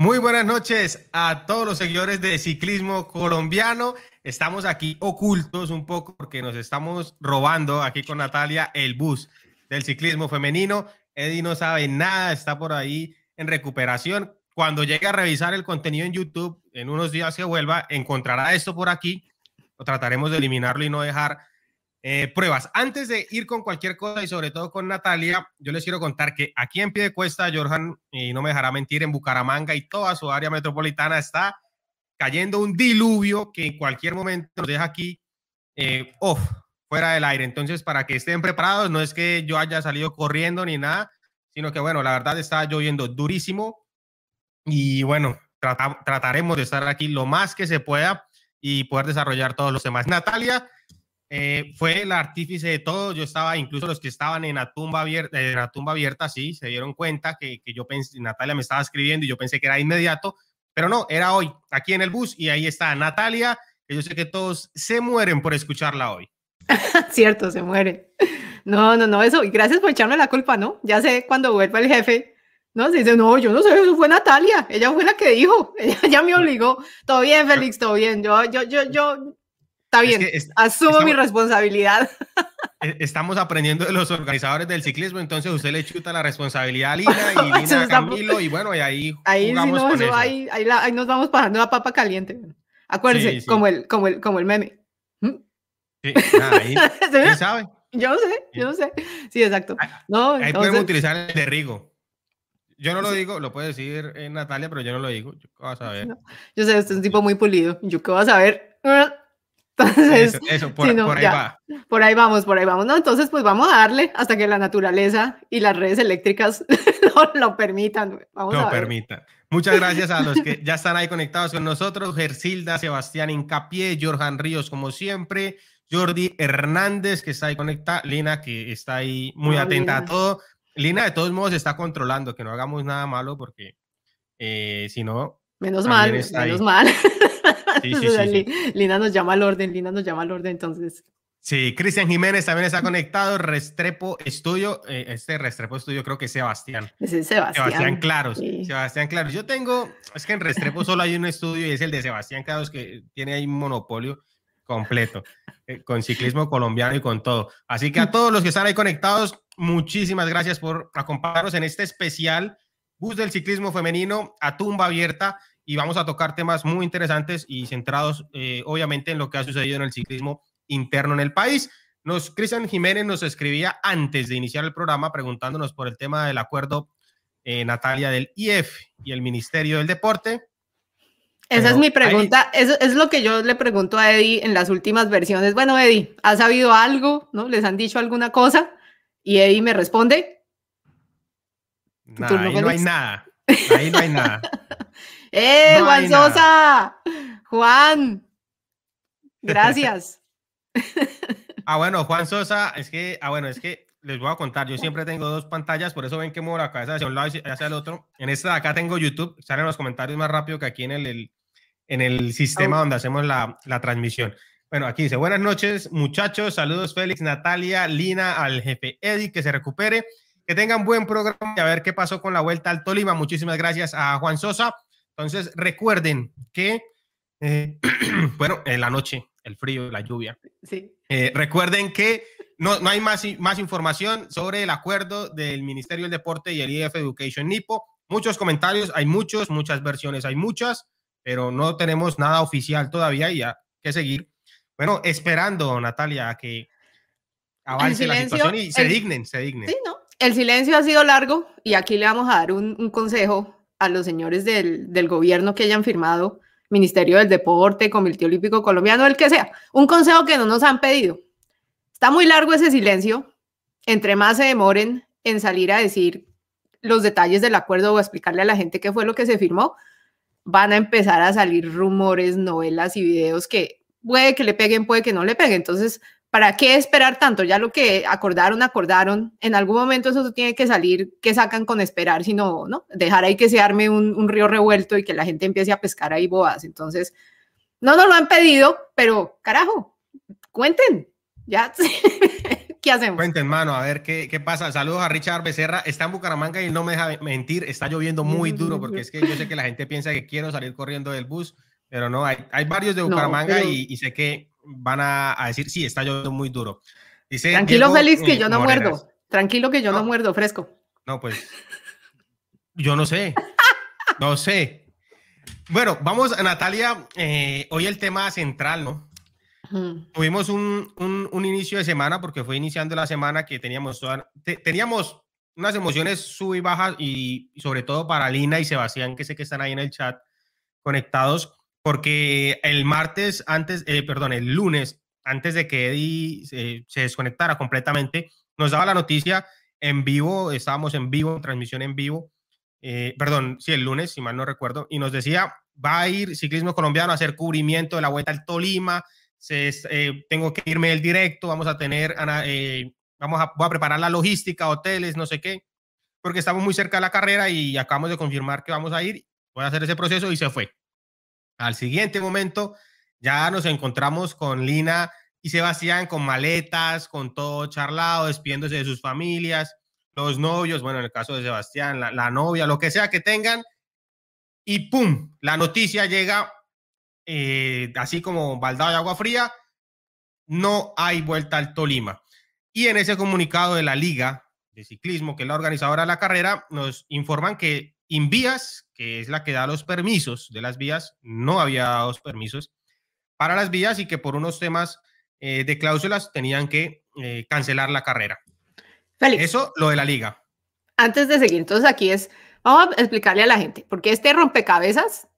Muy buenas noches a todos los seguidores de ciclismo colombiano. Estamos aquí ocultos un poco porque nos estamos robando aquí con Natalia el bus del ciclismo femenino. Eddie no sabe nada, está por ahí en recuperación. Cuando llegue a revisar el contenido en YouTube, en unos días que vuelva, encontrará esto por aquí. Lo trataremos de eliminarlo y no dejar eh, pruebas. Antes de ir con cualquier cosa y sobre todo con Natalia, yo les quiero contar que aquí en pie de cuesta, Jorjan, y no me dejará mentir, en Bucaramanga y toda su área metropolitana está cayendo un diluvio que en cualquier momento nos deja aquí eh, off, fuera del aire. Entonces, para que estén preparados, no es que yo haya salido corriendo ni nada, sino que bueno, la verdad está lloviendo durísimo y bueno, trataremos de estar aquí lo más que se pueda y poder desarrollar todos los temas. Natalia eh, fue el artífice de todo. Yo estaba, incluso los que estaban en la tumba abierta, en la tumba abierta, sí, se dieron cuenta que, que yo pensé, Natalia me estaba escribiendo y yo pensé que era inmediato, pero no, era hoy, aquí en el bus, y ahí está Natalia, que yo sé que todos se mueren por escucharla hoy. Cierto, se mueren. No, no, no, eso, y gracias por echarme la culpa, ¿no? Ya sé cuando vuelva el jefe, ¿no? Se dice, no, yo no sé, eso fue Natalia, ella fue la que dijo, ella ya me obligó. Todo bien, Félix, todo bien, yo, yo, yo, yo Está bien, asumo mi responsabilidad. E, estamos aprendiendo de los organizadores del ciclismo, entonces usted le chuta la responsabilidad a Lina y Lina a Camilo y bueno, y ahí ahí, jugamos con eso. Ahí, ahí, nos vamos pasando la papa caliente. Acuérdense, Como, el, como, el, como el meme. ¿Mm? Sí, ahí, ¿quién sabe? Yo sé, yo sé. Sí, exacto. No, ahí podemos utilizar el de Rigo. Yo no lo digo, lo puede decir eh, Natalia, pero yo no lo digo. Yo qué vas a ver. Yo sé, usted es un tipo muy pulido. Yo qué vas a ver. Entonces, eso, por, ahí va. Por ahí vamos, por ahí vamos. No, entonces, pues vamos a darle hasta que la naturaleza y las redes eléctricas lo, permitan. Vamos lo permitan. Muchas gracias a los que ya están ahí conectados con nosotros. Gersilda, Sebastián Incapié, Jorjan Ríos, como siempre. Jordi Hernández, que está ahí conectada. Lina, que está ahí muy atenta a todo. Lina, de todos modos, está controlando que no hagamos nada malo porque eh, si no. Menos mal, menos mal. Lina nos llama al orden, Lina nos llama al orden, entonces. Sí, Cristian Jiménez también está conectado, Restrepo Estudio, eh, este Restrepo Estudio creo que es Sebastián. Es Sebastián. Sebastián Claros, Sebastián Claros. Yo tengo, es que en Restrepo solo hay un estudio y es el de Sebastián Claros que tiene ahí un monopolio completo, eh, con ciclismo colombiano y con todo. Así que a todos los que están ahí conectados, muchísimas gracias por acompañarnos en este especial Bus del Ciclismo Femenino a tumba abierta y vamos a tocar temas muy interesantes y centrados eh, obviamente en lo que ha sucedido en el ciclismo interno en el país. Nos, Cristian Jiménez nos escribía antes de iniciar el programa preguntándonos por el tema del acuerdo eh, Natalia del IF y el Ministerio del Deporte. Esa es mi pregunta, eso es lo que yo le pregunto a Eddie en las últimas versiones. Bueno, Eddie, ¿has sabido algo? ¿No? ¿Les han dicho alguna cosa? Y Eddie me responde. Ahí no hay nada. Ahí no hay nada. ¡Eh, Juan Sosa! Juan, gracias. ah, bueno, Juan Sosa, es que, ah, bueno, es que les voy a contar, yo siempre tengo dos pantallas, por eso ven que muevo la cabeza hacia un lado y hacia el otro. En esta de acá tengo YouTube, salen los comentarios más rápido que aquí en el, en el sistema donde hacemos la, la transmisión. Bueno, aquí dice, buenas noches muchachos, saludos Félix, Natalia, Lina, al jefe Eddie, que se recupere, que tengan buen programa y a ver qué pasó con la vuelta al Tolima. Muchísimas gracias a Juan Sosa. Entonces, recuerden que, eh, bueno, en la noche, el frío, la lluvia. Sí. Eh, recuerden que no, no hay más, más información sobre el acuerdo del Ministerio del Deporte y el IF Education Nipo. Muchos comentarios, hay muchos, muchas versiones, hay muchas, pero no tenemos nada oficial todavía y hay que seguir. Bueno, esperando, Natalia, a que avance la situación y se dignen, se dignen. Sí, ¿no? El silencio ha sido largo y aquí le vamos a dar un, consejo a los señores del, del gobierno que hayan firmado Ministerio del Deporte, Comité Olímpico Colombiano, el que sea. Un consejo que no nos han pedido. Está muy largo ese silencio. Entre más se demoren en salir a decir los detalles del acuerdo o explicarle a la gente qué fue lo que se firmó, van a empezar a salir rumores, novelas y videos que puede que le peguen, puede que no le peguen. Entonces, ¿para qué esperar tanto? Ya lo que acordaron, acordaron. En algún momento eso tiene que salir, que sacan con esperar, sino, ¿no? Dejar ahí que se arme un, río revuelto y que la gente empiece a pescar ahí boas. Entonces, no nos lo han pedido, pero carajo, cuenten. Ya, ¿Qué hacemos? Cuenten, mano, a ver qué, qué pasa. Saludos a Richard Becerra. Está en Bucaramanga y no me deja mentir. Está lloviendo muy duro porque es que yo sé que la gente piensa que quiero salir corriendo del bus, pero no, hay, hay varios de Bucaramanga y, sé que van a, decir, sí, está lloviendo muy duro. Dice Tranquilo, Félix, que yo no muerdo. Tranquilo, que yo no muerdo, fresco. No, pues, yo no sé. No sé. Bueno, vamos, Natalia. Eh, hoy el tema central, ¿no? Tuvimos un, un, inicio de semana porque fue iniciando la semana que teníamos, teníamos unas emociones sub y bajas y, sobre todo para Lina y Sebastián, que sé que están ahí en el chat conectados, porque el martes antes, eh, perdón, el lunes, antes de que Eddie se desconectara completamente, nos daba la noticia en vivo, estábamos en vivo, transmisión en vivo, eh, perdón, sí, el lunes, si mal no recuerdo, y nos decía, va a ir ciclismo colombiano a hacer cubrimiento de la vuelta al Tolima, se, eh, tengo que irme del directo, vamos a tener, eh, vamos a, voy a preparar la logística, hoteles, no sé qué, porque estamos muy cerca de la carrera y acabamos de confirmar que vamos a ir, voy a hacer ese proceso y se fue. Al siguiente momento, ya nos encontramos con Lina y Sebastián con maletas, con todo charlado, despidiéndose de sus familias los novios, bueno, en el caso de Sebastián, la, novia, lo que sea que tengan, y ¡pum! La noticia llega eh, así como baldado de agua fría, no hay vuelta al Tolima. Y en ese comunicado de la Liga de Ciclismo, que es la organizadora de la carrera, nos informan que Invías, que es la que da los permisos de las vías, no había dado permisos para las vías y que por unos temas eh, de cláusulas tenían que eh, cancelar la carrera. Eso, lo de la liga. Antes de seguir, entonces aquí es, vamos a explicarle a la gente, porque este rompecabezas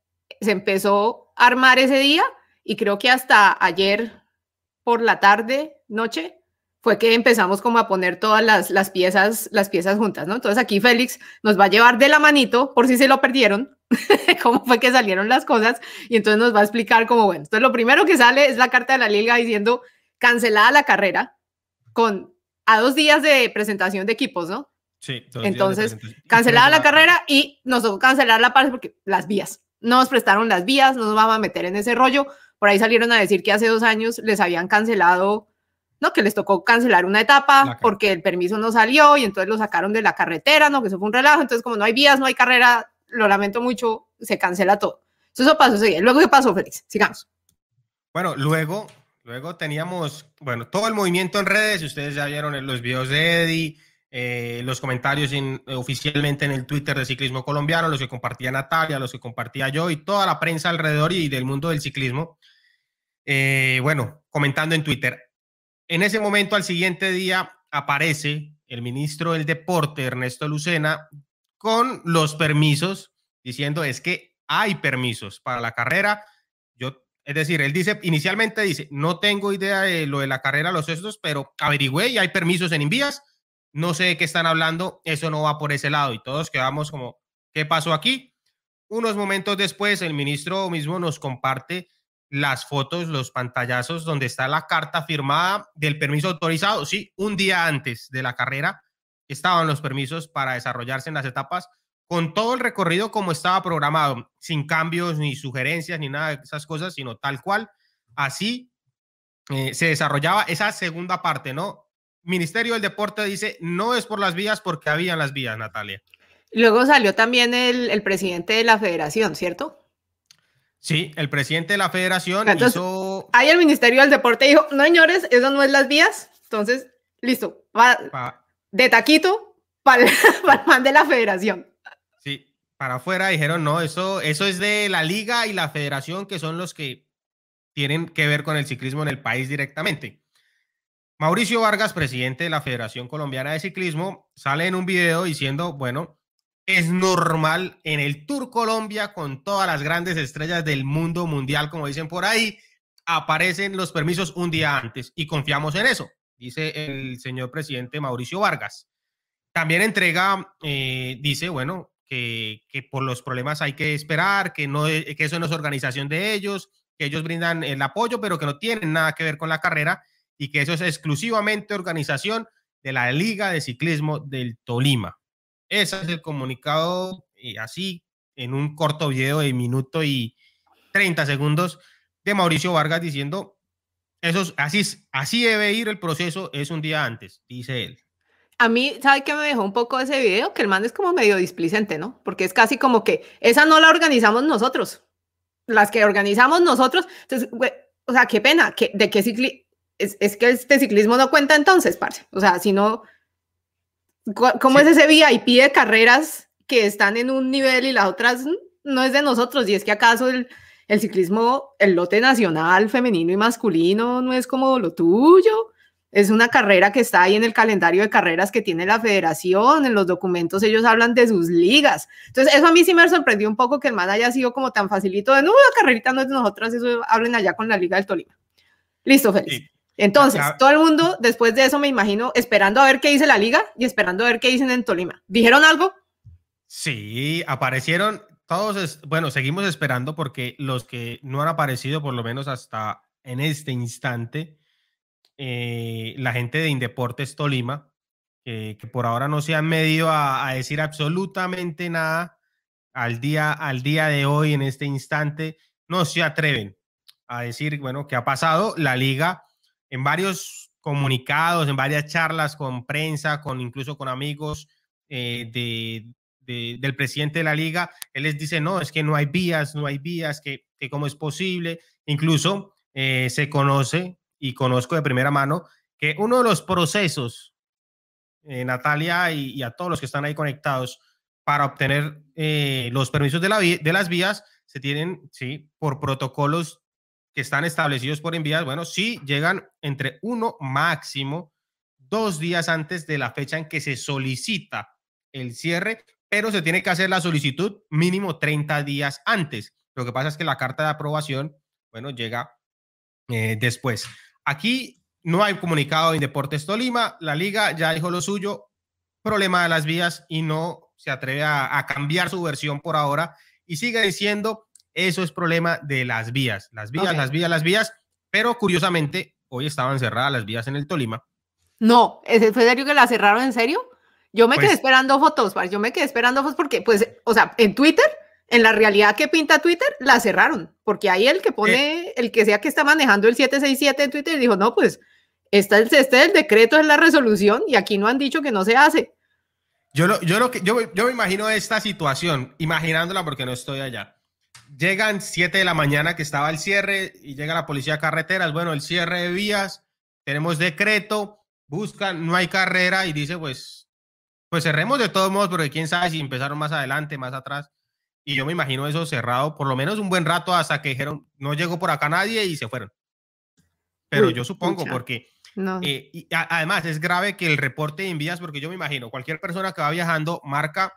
se empezó a armar ese día y creo que hasta ayer por la tarde, noche, fue que empezamos como a poner todas las, las, piezas, las piezas juntas, ¿no? Entonces aquí Félix nos va a llevar de la manito por si se lo perdieron, cómo fue que salieron las cosas y entonces nos va a explicar cómo, bueno, entonces lo primero que sale es la carta de la liga diciendo cancelada la carrera con a dos días de presentación de equipos, ¿no? Sí. Entonces, cancelada la carrera y nos tocó cancelar la parte porque las vías. No nos prestaron las vías, no nos vamos a meter en ese rollo. Por ahí salieron a decir que hace dos años les habían cancelado, no, que les tocó cancelar una etapa porque el permiso no salió y entonces lo sacaron de la carretera, no, que eso fue un relajo. Entonces, como no hay vías, no hay carrera, lo lamento mucho, se cancela todo. Eso pasó, Luego, ¿qué pasó, Félix? Sigamos. Bueno, luego Luego teníamos, bueno, todo el movimiento en redes, ustedes ya vieron los videos de Eddie, eh, los comentarios oficialmente en el Twitter de Ciclismo Colombiano, los que compartía Natalia, los que compartía yo y toda la prensa alrededor y del mundo del ciclismo. Eh, bueno, comentando en Twitter. En ese momento, al siguiente día, aparece el ministro del Deporte, Ernesto Lucena, con los permisos, diciendo es que hay permisos para la carrera. Yo es decir, él dice, inicialmente dice, no tengo idea de lo de la carrera los estos, pero averigüé y hay permisos en Invías, no sé de qué están hablando, eso no va por ese lado y todos quedamos como, ¿qué pasó aquí? Unos momentos después, el ministro mismo nos comparte las fotos, los pantallazos donde está la carta firmada del permiso autorizado. Sí, un día antes de la carrera estaban los permisos para desarrollarse en las etapas con todo el recorrido como estaba programado, sin cambios ni sugerencias ni nada de esas cosas, sino tal cual. Así eh, se desarrollaba esa segunda parte, ¿no? Ministerio del Deporte dice, no es por las vías porque habían las vías, Natalia. Luego salió también el, presidente de la federación, ¿cierto? Sí, el presidente de la federación hizo... Ahí el Ministerio del Deporte dijo, no señores, eso no es las vías, entonces, listo, va, de taquito para el man de la federación para afuera dijeron, no, eso, eso es de la liga y la federación, que son los que tienen que ver con el ciclismo en el país directamente. Mauricio Vargas, presidente de la Federación Colombiana de Ciclismo, sale en un video diciendo, bueno, es normal en el Tour Colombia con todas las grandes estrellas del mundo mundial, como dicen por ahí, aparecen los permisos un día antes y confiamos en eso, dice el señor presidente Mauricio Vargas. También entrega, eh, dice, bueno, que, por los problemas hay que esperar, que, no, que eso no es organización de ellos, que ellos brindan el apoyo, pero que no tienen nada que ver con la carrera y que eso es exclusivamente organización de la Liga de Ciclismo del Tolima. Ese es el comunicado y así en un corto video de minuto y 30 segundos de Mauricio Vargas diciendo Eso así, así debe ir el proceso, es un día antes, dice él. A mí, ¿sabe qué me dejó un poco ese video? Que el man es como medio displicente, ¿no? Porque es casi como que esa no la organizamos nosotros. Las que organizamos nosotros. Entonces, o sea, qué pena. Que, ¿De qué? Es, es, que este ciclismo no cuenta entonces, parce. O sea, si no. ¿Cómo es ese VIP de carreras que están en un nivel y las otras no es de nosotros? Y es que acaso el, el ciclismo, el lote nacional femenino y masculino no es como lo tuyo. Es una carrera que está ahí en el calendario de carreras que tiene la federación, en los documentos ellos hablan de sus ligas. Entonces, eso a mí sí me sorprendió un poco que el man haya sido como tan facilito de, no, la carrerita no es de nosotras, eso hablen allá con la Liga del Tolima. Listo, feliz. Entonces, todo el mundo, después de eso, me imagino, esperando a ver qué dice la liga y esperando a ver qué dicen en Tolima. ¿Dijeron algo? Sí, aparecieron todos, bueno, seguimos esperando porque los que no han aparecido, por lo menos hasta en este instante, eh, la gente de Indeportes Tolima, que por ahora no se han medido a, decir absolutamente nada al día, al día de hoy, en este instante, no se atreven a decir, bueno, qué ha pasado. La liga, en varios comunicados, en varias charlas con prensa, con incluso con amigos eh, de, del presidente de la liga, él les dice, no, es que no hay vías, no hay vías, que, que cómo es posible. Incluso eh, se conoce y conozco de primera mano que uno de los procesos, eh, Natalia y, a todos los que están ahí conectados, para obtener eh, los permisos de, la, de las vías, se tienen, sí, por protocolos que están establecidos por envías, bueno, sí llegan entre uno máximo dos días antes de la fecha en que se solicita el cierre, pero se tiene que hacer la solicitud mínimo 30 días antes. Lo que pasa es que la carta de aprobación, bueno, llega eh, después. Aquí no hay comunicado en Deportes Tolima, la liga ya dijo lo suyo, problema de las vías y no se atreve a, cambiar su versión por ahora y sigue diciendo eso es problema de las vías, las vías, las vías, las vías, pero curiosamente hoy estaban cerradas las vías en el Tolima. No, ¿es serio que la cerraron en serio? Yo me quedé pues esperando fotos, yo me quedé esperando fotos porque, pues, o sea, en Twitter en la realidad que pinta Twitter, la cerraron, porque ahí el que pone, el que sea que está manejando el 767 en Twitter, dijo, no, pues, está el, este el decreto, es la resolución, y aquí no han dicho que no se hace. Yo, lo, yo, lo que, yo, yo me imagino esta situación, imaginándola porque no estoy allá. Llegan 7 de la mañana que estaba el cierre y llega la policía de carreteras, bueno, el cierre de vías, tenemos decreto, buscan, no hay carrera y dice, pues, pues cerremos de todos modos, porque quién sabe si empezaron más adelante, más atrás. Y yo me imagino eso cerrado por lo menos un buen rato hasta que dijeron, no llegó por acá nadie y se fueron. Pero yo supongo, porque eh, y además es grave que el reporte de envías, porque yo me imagino, cualquier persona que va viajando marca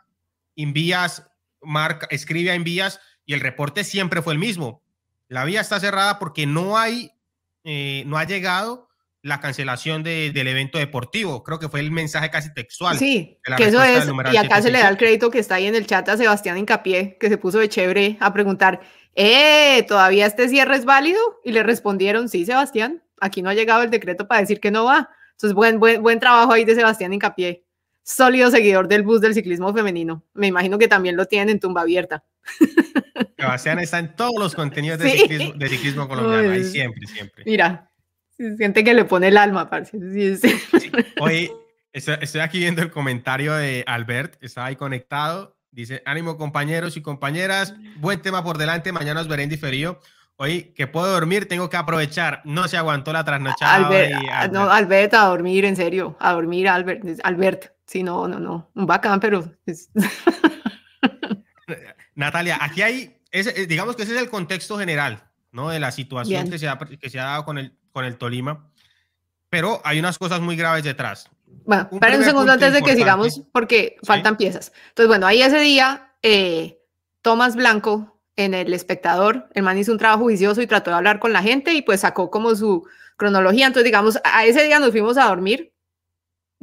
envías, marca, escribe a envías y el reporte siempre fue el mismo. La vía está cerrada porque no hay, eh, no ha llegado la cancelación del evento deportivo. Creo que fue el mensaje casi textual. Sí, que eso es, y acá se le da el crédito que está ahí en el chat a Sebastián Incapié, que se puso de chévere a preguntar, ¿eh, todavía este cierre es válido? Y le respondieron, sí, Sebastián, aquí no ha llegado el decreto para decir que no va. Entonces, buen, buen, buen trabajo ahí de Sebastián Incapié, sólido seguidor del bus del ciclismo femenino. Me imagino que también lo tienen en tumba abierta. Sebastián está en todos los contenidos de, ciclismo, de ciclismo colombiano, ahí siempre, siempre. Mira, siente que le pone el alma, parce. Hoy estoy, aquí viendo el comentario de Albert, está ahí conectado. Dice, ánimo compañeros y compañeras, buen tema por delante, mañana os veré en diferido. Hoy que puedo dormir, tengo que aprovechar. No se aguantó la trasnochada. Albert, No, Albert, a dormir, en serio, a dormir, Albert. Albert, sí, no, no, no, un bacán, pero... Natalia, aquí hay, eh, digamos que ese es el contexto general, ¿no? De la situación que se, ha, que se ha dado con el, con el Tolima, pero hay unas cosas muy graves detrás. Bueno, espera un segundo antes de que sigamos, porque faltan piezas. Entonces, bueno, ahí ese día, eh, Tomás Blanco, en El Espectador, el man hizo un trabajo juicioso y trató de hablar con la gente y pues sacó como su cronología. Entonces, digamos, a ese día nos fuimos a dormir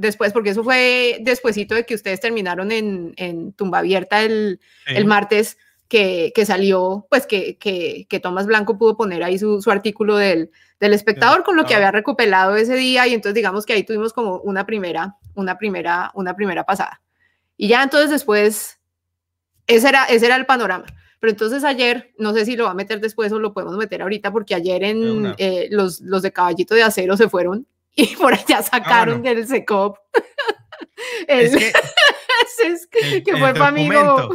después, porque eso fue despuesito de que ustedes terminaron en, en Tumba Abierta el, el martes que, salió, pues que, que, Tomás Blanco pudo poner ahí su, artículo del, del espectador con lo que había recuperado ese día y entonces digamos que ahí tuvimos como una primera, una primera, una primera pasada. Y ya entonces después, ese era, ese era el panorama. Pero entonces ayer, no sé si lo va a meter después o lo podemos meter ahorita, porque ayer en eh, los, los de caballito de acero se fueron y por allá ah, sacaron del SECOP. es que, que fue para amigo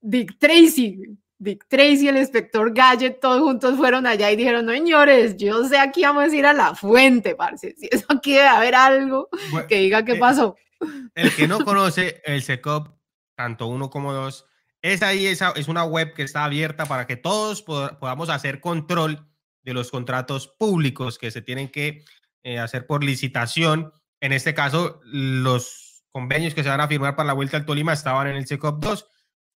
Dick Tracy. Dick Tracy, el inspector Gadget, todos juntos fueron allá y dijeron, no señores, yo sé aquí vamos a ir a la fuente, parce. Si eso aquí debe haber algo que diga qué eh, pasó. El que no conoce el SECOP, tanto uno como dos, es ahí, esa, es una web que está abierta para que todos podamos hacer control de los contratos públicos que se tienen que eh, hacer por licitación. En este caso, los convenios que se van a firmar para la vuelta al Tolima estaban en el SECOP 2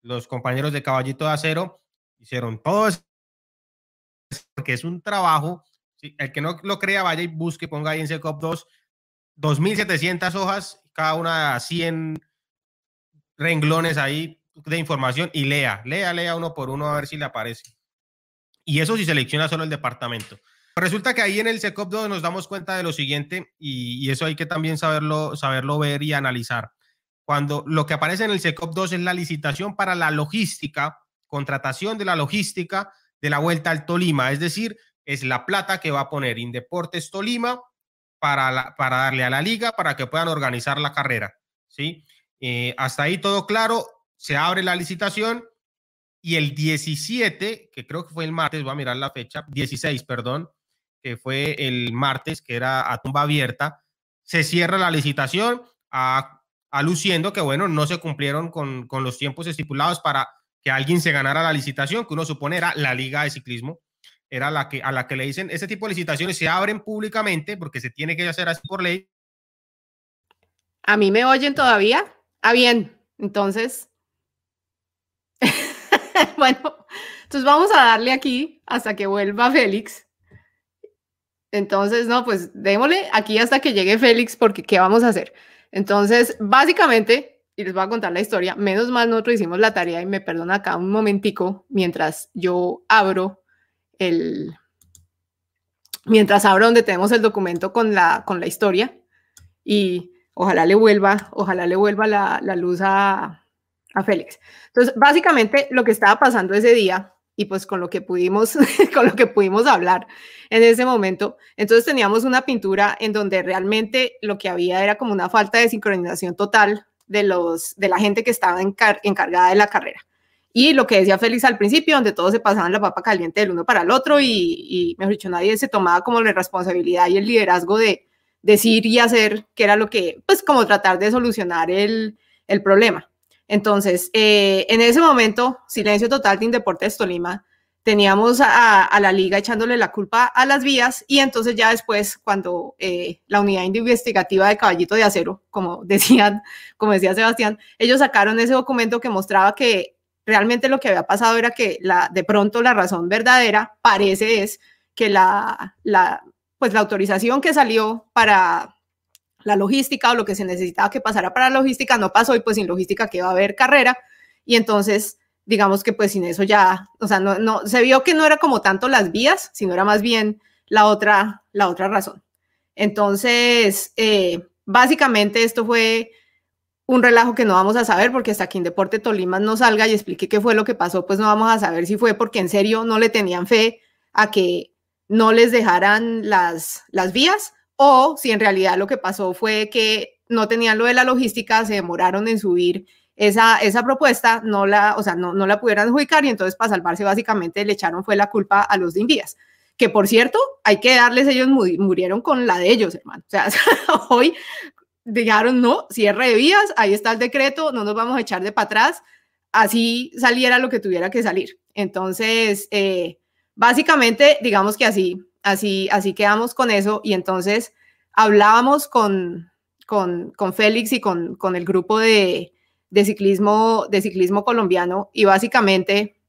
los compañeros de Caballito de Acero hicieron todo eso, porque es un trabajo. el que no lo crea, vaya y busque, ponga ahí en SECOP 2, 2.700 hojas, cada una 100 renglones ahí de información y lea, lea, lea uno por uno a ver si le aparece. Y eso si selecciona solo el departamento. Resulta que ahí en el SECOP 2 nos damos cuenta de lo siguiente y, y eso hay que también saberlo, saberlo ver y analizar cuando lo que aparece en el SECOP 2 es la licitación para la logística, contratación de la logística de la vuelta al Tolima, es decir, es la plata que va a poner Indeportes Tolima para, para darle a la liga para que puedan organizar la carrera. ¿sí? Eh, hasta ahí todo claro, se abre la licitación y el 17, que creo que fue el martes, voy a mirar la fecha, 16, perdón, que fue el martes, que era a tumba abierta, se cierra la licitación a aluciendo que, bueno, no se cumplieron con, con, los tiempos estipulados para que alguien se ganara la licitación, que uno supone era la Liga de Ciclismo, era la que, a la que le dicen, ese tipo de licitaciones se abren públicamente porque se tiene que hacer así por ley. ¿A mí me oyen todavía? Ah, bien, entonces. bueno, entonces vamos a darle aquí hasta que vuelva Félix. Entonces, no, pues démosle aquí hasta que llegue Félix, porque ¿qué vamos a hacer? Entonces, básicamente, y les voy a contar la historia, menos mal nosotros hicimos la tarea y me perdona acá un momentico mientras yo abro el, mientras abro donde tenemos el documento con la, con la historia y ojalá le vuelva, ojalá le vuelva la, la luz a, a Félix. Entonces, básicamente lo que estaba pasando ese día y pues con lo que pudimos, con lo que pudimos hablar en ese momento. Entonces teníamos una pintura en donde realmente lo que había era como una falta de sincronización total de, los, de la gente que estaba encargada de la carrera. Y lo que decía Félix al principio, donde todos se pasaban la papa caliente del uno para el otro y, y mejor dicho, nadie se tomaba como la responsabilidad y el liderazgo de decir y hacer, que era lo que, pues como tratar de solucionar el, el problema. Entonces, eh, en ese momento, silencio total de Indeportes Tolima, teníamos a, la liga echándole la culpa a las vías y entonces ya después, cuando eh, la unidad investigativa de Caballito de Acero, como decían, como decía Sebastián, ellos sacaron ese documento que mostraba que realmente lo que había pasado era que la, de pronto la razón verdadera parece es que la, la, pues la autorización que salió para la logística o lo que se necesitaba que pasara para la logística no pasó y pues sin logística que va a haber carrera y entonces digamos que pues sin eso ya, o sea, no, no, se vio que no era como tanto las vías, sino era más bien la otra, la otra razón. Entonces, eh, básicamente esto fue un relajo que no vamos a saber porque hasta que en Deporte Tolima no salga y explique qué fue lo que pasó, pues no vamos a saber si fue porque en serio no le tenían fe a que no les dejaran las, las vías o si en realidad lo que pasó fue que no tenían lo de la logística, se demoraron en subir esa, esa propuesta, no la, o sea, no, no la pudieran adjudicar y entonces para salvarse básicamente le echaron fue la culpa a los de Invías. Que por cierto, hay que darles, ellos murieron con la de ellos, hermano. O sea, hoy dijeron, no, cierre de vías, ahí está el decreto, no nos vamos a echar de para atrás, así saliera lo que tuviera que salir. Entonces, eh, básicamente, digamos que así, Así, así quedamos con eso y entonces hablábamos con, con, con Félix y con, con el grupo de, de, ciclismo, de ciclismo colombiano y básicamente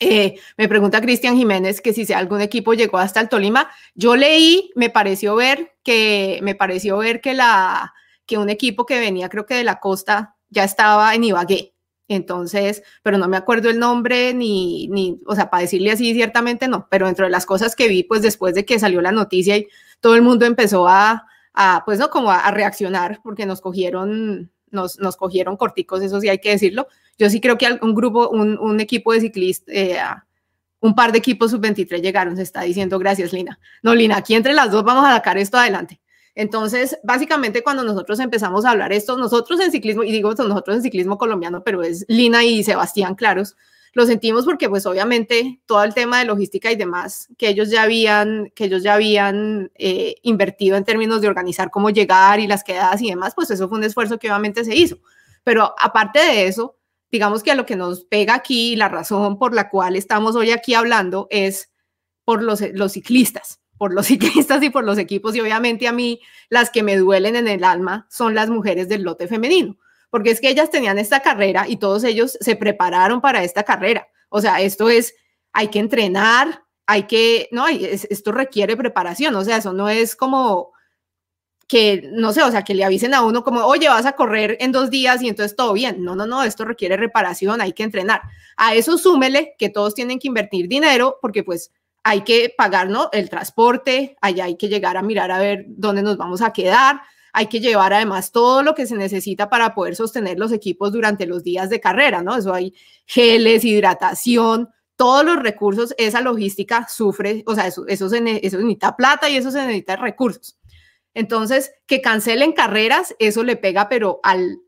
eh, me pregunta Cristian Jiménez que si algún equipo llegó hasta el Tolima. Yo leí, me pareció ver que me pareció ver que la que un equipo que venía creo que de la costa ya estaba en Ibagué. Entonces, pero no me acuerdo el nombre ni, ni, o sea, para decirle así, ciertamente no, pero dentro de las cosas que vi, pues después de que salió la noticia y todo el mundo empezó a, a pues no, como a, reaccionar, porque nos cogieron, nos, nos cogieron corticos, eso sí hay que decirlo. Yo sí creo que un grupo, un, un equipo de ciclistas, eh, un par de equipos sub-23 llegaron, se está diciendo, gracias Lina. No, Lina, aquí entre las dos vamos a sacar esto adelante. Entonces, básicamente cuando nosotros empezamos a hablar esto, nosotros en ciclismo, y digo nosotros en ciclismo colombiano, pero es Lina y Sebastián Claros, lo sentimos porque pues obviamente todo el tema de logística y demás que ellos ya habían, que ellos ya habían eh, invertido en términos de organizar cómo llegar y las quedadas y demás, pues eso fue un esfuerzo que obviamente se hizo. Pero aparte de eso, digamos que a lo que nos pega aquí, la razón por la cual estamos hoy aquí hablando es por los, los ciclistas, por los ciclistas y por los equipos y obviamente a mí las que me duelen en el alma son las mujeres del lote femenino porque es que ellas tenían esta carrera y todos ellos se prepararon para esta carrera. O sea, esto es, hay que entrenar, hay que, no, esto requiere preparación, o sea, eso no es como que, no sé, o sea, que le avisen a uno como, oye, vas a correr en dos días y entonces todo bien. No, no, no, esto requiere reparación, hay que entrenar. A eso súmele que todos tienen que invertir dinero porque pues hay que pagar, ¿no? El transporte, allá hay que llegar a mirar a ver dónde nos vamos a quedar, hay que llevar además todo lo que se necesita para poder sostener los equipos durante los días de carrera, ¿no? Eso hay geles, hidratación, todos los recursos, esa logística sufre, o sea, eso, eso, se, necesita plata y eso se necesita recursos. Entonces, que cancelen carreras, eso le pega, pero al,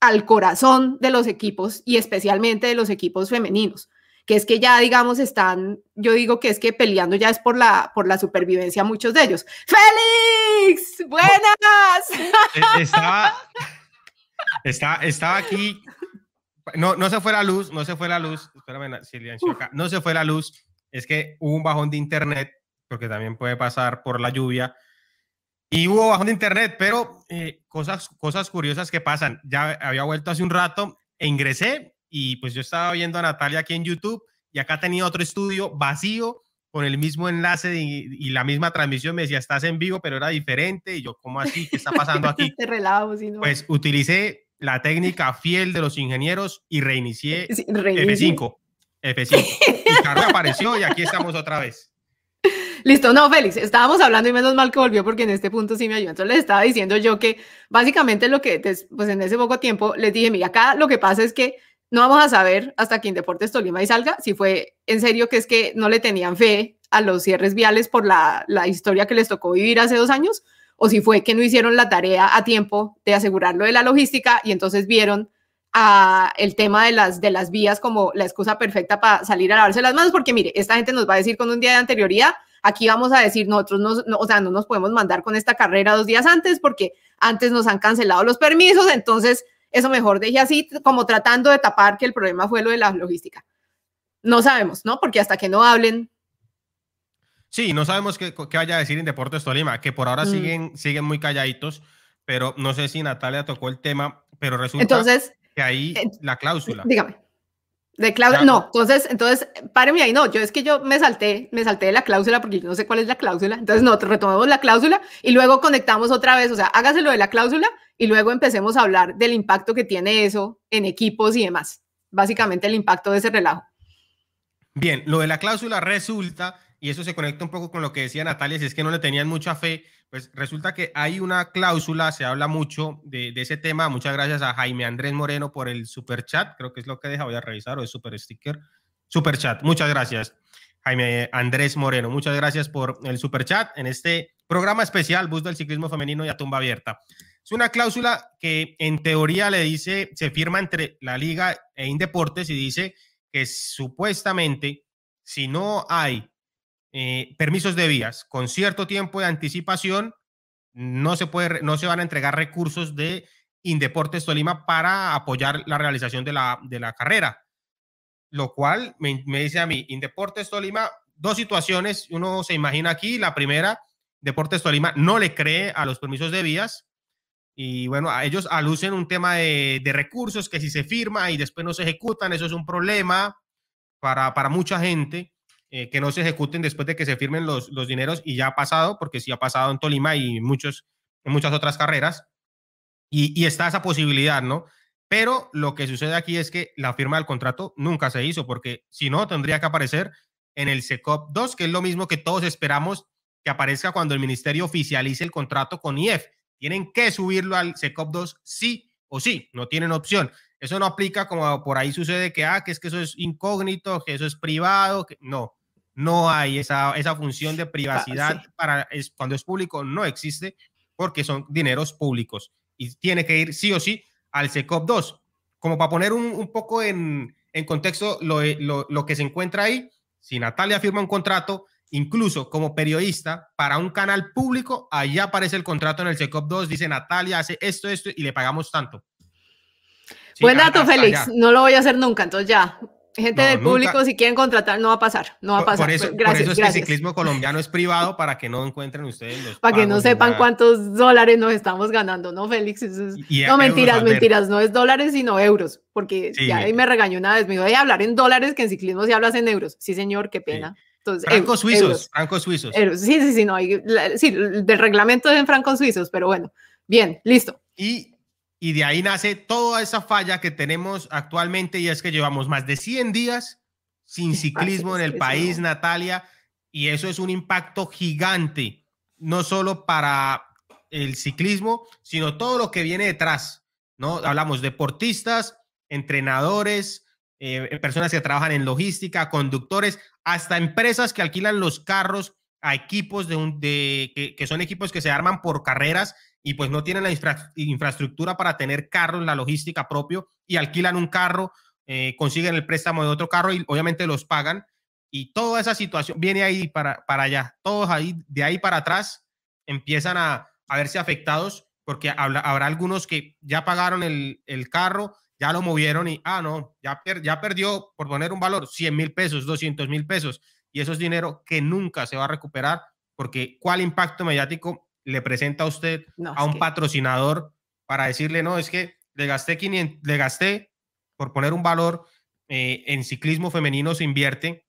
al corazón de los equipos y especialmente de los equipos femeninos que es que ya, digamos, están, yo digo que es que peleando ya es por la, por la supervivencia muchos de ellos. ¡Félix! ¡Buenas! Eh, estaba, estaba, estaba aquí, no, no se fue la luz, no se fue la luz, espérame, silencio acá, no se fue la luz, es que hubo un bajón de internet, porque también puede pasar por la lluvia, y hubo bajón de internet, pero eh, cosas, cosas curiosas que pasan. Ya había vuelto hace un rato e ingresé y pues yo estaba viendo a Natalia aquí en YouTube y acá tenía otro estudio vacío con el mismo enlace y, la misma transmisión. Me decía, estás en vivo, pero era diferente. Y yo, ¿cómo así? ¿Qué está pasando aquí? Pues utilicé la técnica fiel de los ingenieros y reinicié F5. F5. Y Carlos apareció y aquí estamos otra vez. Listo, no, Félix, estábamos hablando y menos mal que volvió porque en este punto sí me ayudó. Entonces les estaba diciendo yo que básicamente lo que, pues en ese poco tiempo les dije, mira, acá lo que pasa es que no vamos a saber hasta que Indeportes Tolima y salga si fue en serio que es que no le tenían fe a los cierres viales por la, historia que les tocó vivir hace dos años, o si fue que no hicieron la tarea a tiempo de asegurarlo de la logística y entonces vieron a el tema de las, de las vías como la excusa perfecta para salir a lavarse las manos, porque mire, esta gente nos va a decir con un día de anterioridad, aquí vamos a decir, nosotros no, o sea, no nos podemos mandar con esta carrera dos días antes porque antes nos han cancelado los permisos, entonces eso mejor deje así, como tratando de tapar que el problema fue lo de la logística. No sabemos, ¿no? Porque hasta que no hablen. Sí, no sabemos qué, vaya a decir en Deportes Tolima, que por ahora mm. siguen, siguen muy calladitos, pero no sé si Natalia tocó el tema, pero resulta entonces, que ahí eh, la cláusula. Dígame. De cláusula, no, entonces, entonces, páreme ahí, no, yo es que yo me salté, me salté de la cláusula porque yo no sé cuál es la cláusula, entonces no, retomamos la cláusula y luego conectamos otra vez, o sea, hágase lo de la cláusula y luego empecemos a hablar del impacto que tiene eso en equipos y demás, básicamente el impacto de ese relajo. Bien, lo de la cláusula resulta, y eso se conecta un poco con lo que decía Natalia, si es que no le tenían mucha fe, pues resulta que hay una cláusula, se habla mucho de, ese tema. Muchas gracias a Jaime Andrés Moreno por el super chat, creo que es lo que deja, voy a revisar, o es super sticker. Super chat, muchas gracias. Jaime Andrés Moreno, muchas gracias por el super chat en este programa especial Bus del Ciclismo Femenino y a Tumba Abierta. Es una cláusula que en teoría le dice, se firma entre la liga e Indeportes y dice que supuestamente si no hay eh, permisos de vías con cierto tiempo de anticipación, no se, puede, no se van a entregar recursos de Indeportes Tolima para apoyar la realización de la, de la carrera. Lo cual me, dice a mí, Indeportes Tolima, dos situaciones, uno se imagina aquí, la primera, Deportes Tolima no le cree a los permisos de vías y bueno, a ellos alucen un tema de, de, recursos que si se firma y después no se ejecutan, eso es un problema para, para mucha gente. Eh, que no se ejecuten después de que se firmen los, los dineros y ya ha pasado, porque sí ha pasado en Tolima y muchos, en muchas otras carreras, y, y está esa posibilidad, ¿no? Pero lo que sucede aquí es que la firma del contrato nunca se hizo, porque si no, tendría que aparecer en el SECOP 2, que es lo mismo que todos esperamos que aparezca cuando el ministerio oficialice el contrato con IEF. Tienen que subirlo al SECOP 2 sí o sí, no tienen opción. Eso no aplica como por ahí sucede que, ah, que es que eso es incógnito, que eso es privado, no, no hay esa, esa función de privacidad para es, cuando es público, no existe porque son dineros públicos y tiene que ir sí o sí al SECOP 2. Como para poner un, un poco en, en contexto lo, lo, lo que se encuentra ahí, si Natalia firma un contrato, incluso como periodista, para un canal público, allá aparece el contrato en el SECOP 2, dice Natalia hace esto, esto y le pagamos tanto. Buen dato, Félix. No lo voy a hacer nunca, entonces ya. Gente del público, si quieren contratar, no va a pasar, no va a pasar. Por eso, gracias, por eso es que el ciclismo colombiano es privado para que no encuentren ustedes los Para que no sepan cuántos dólares nos estamos ganando, ¿no, Félix? no, mentiras, mentiras, no es dólares, sino euros, porque ya ahí me regañó una vez, me dijo, hablar en dólares, que en ciclismo se hablas en euros. Sí, señor, qué pena. Entonces, francos suizos, francos suizos. Sí, sí, sí, no, sí, del reglamento es en francos suizos, pero bueno, bien, listo. Y y de ahí nace toda esa falla que tenemos actualmente y es que llevamos más de 100 días sin ciclismo en el país, Natalia, y eso es un impacto gigante, no solo para el ciclismo, sino todo lo que viene detrás, ¿no? Hablamos deportistas, entrenadores, eh, personas que trabajan en logística, conductores, hasta empresas que alquilan los carros a equipos de, un, de que, que son equipos que se arman por carreras y pues no tienen la infraestructura para tener carros, la logística propio y alquilan un carro, eh, consiguen el préstamo de otro carro y obviamente los pagan. Y toda esa situación viene ahí para, para allá. Todos ahí, de ahí para atrás, empiezan a, a verse afectados porque habrá, habrá algunos que ya pagaron el, el, carro, ya lo movieron y, ah, no, ya, ya perdió, por poner un valor, 100 mil pesos, 200 mil pesos. Y eso es dinero que nunca se va a recuperar porque cuál impacto mediático le presenta a usted a un patrocinador para decirle, no, es que le gasté 500, le gasté, por poner un valor, eh, en ciclismo femenino se invierte,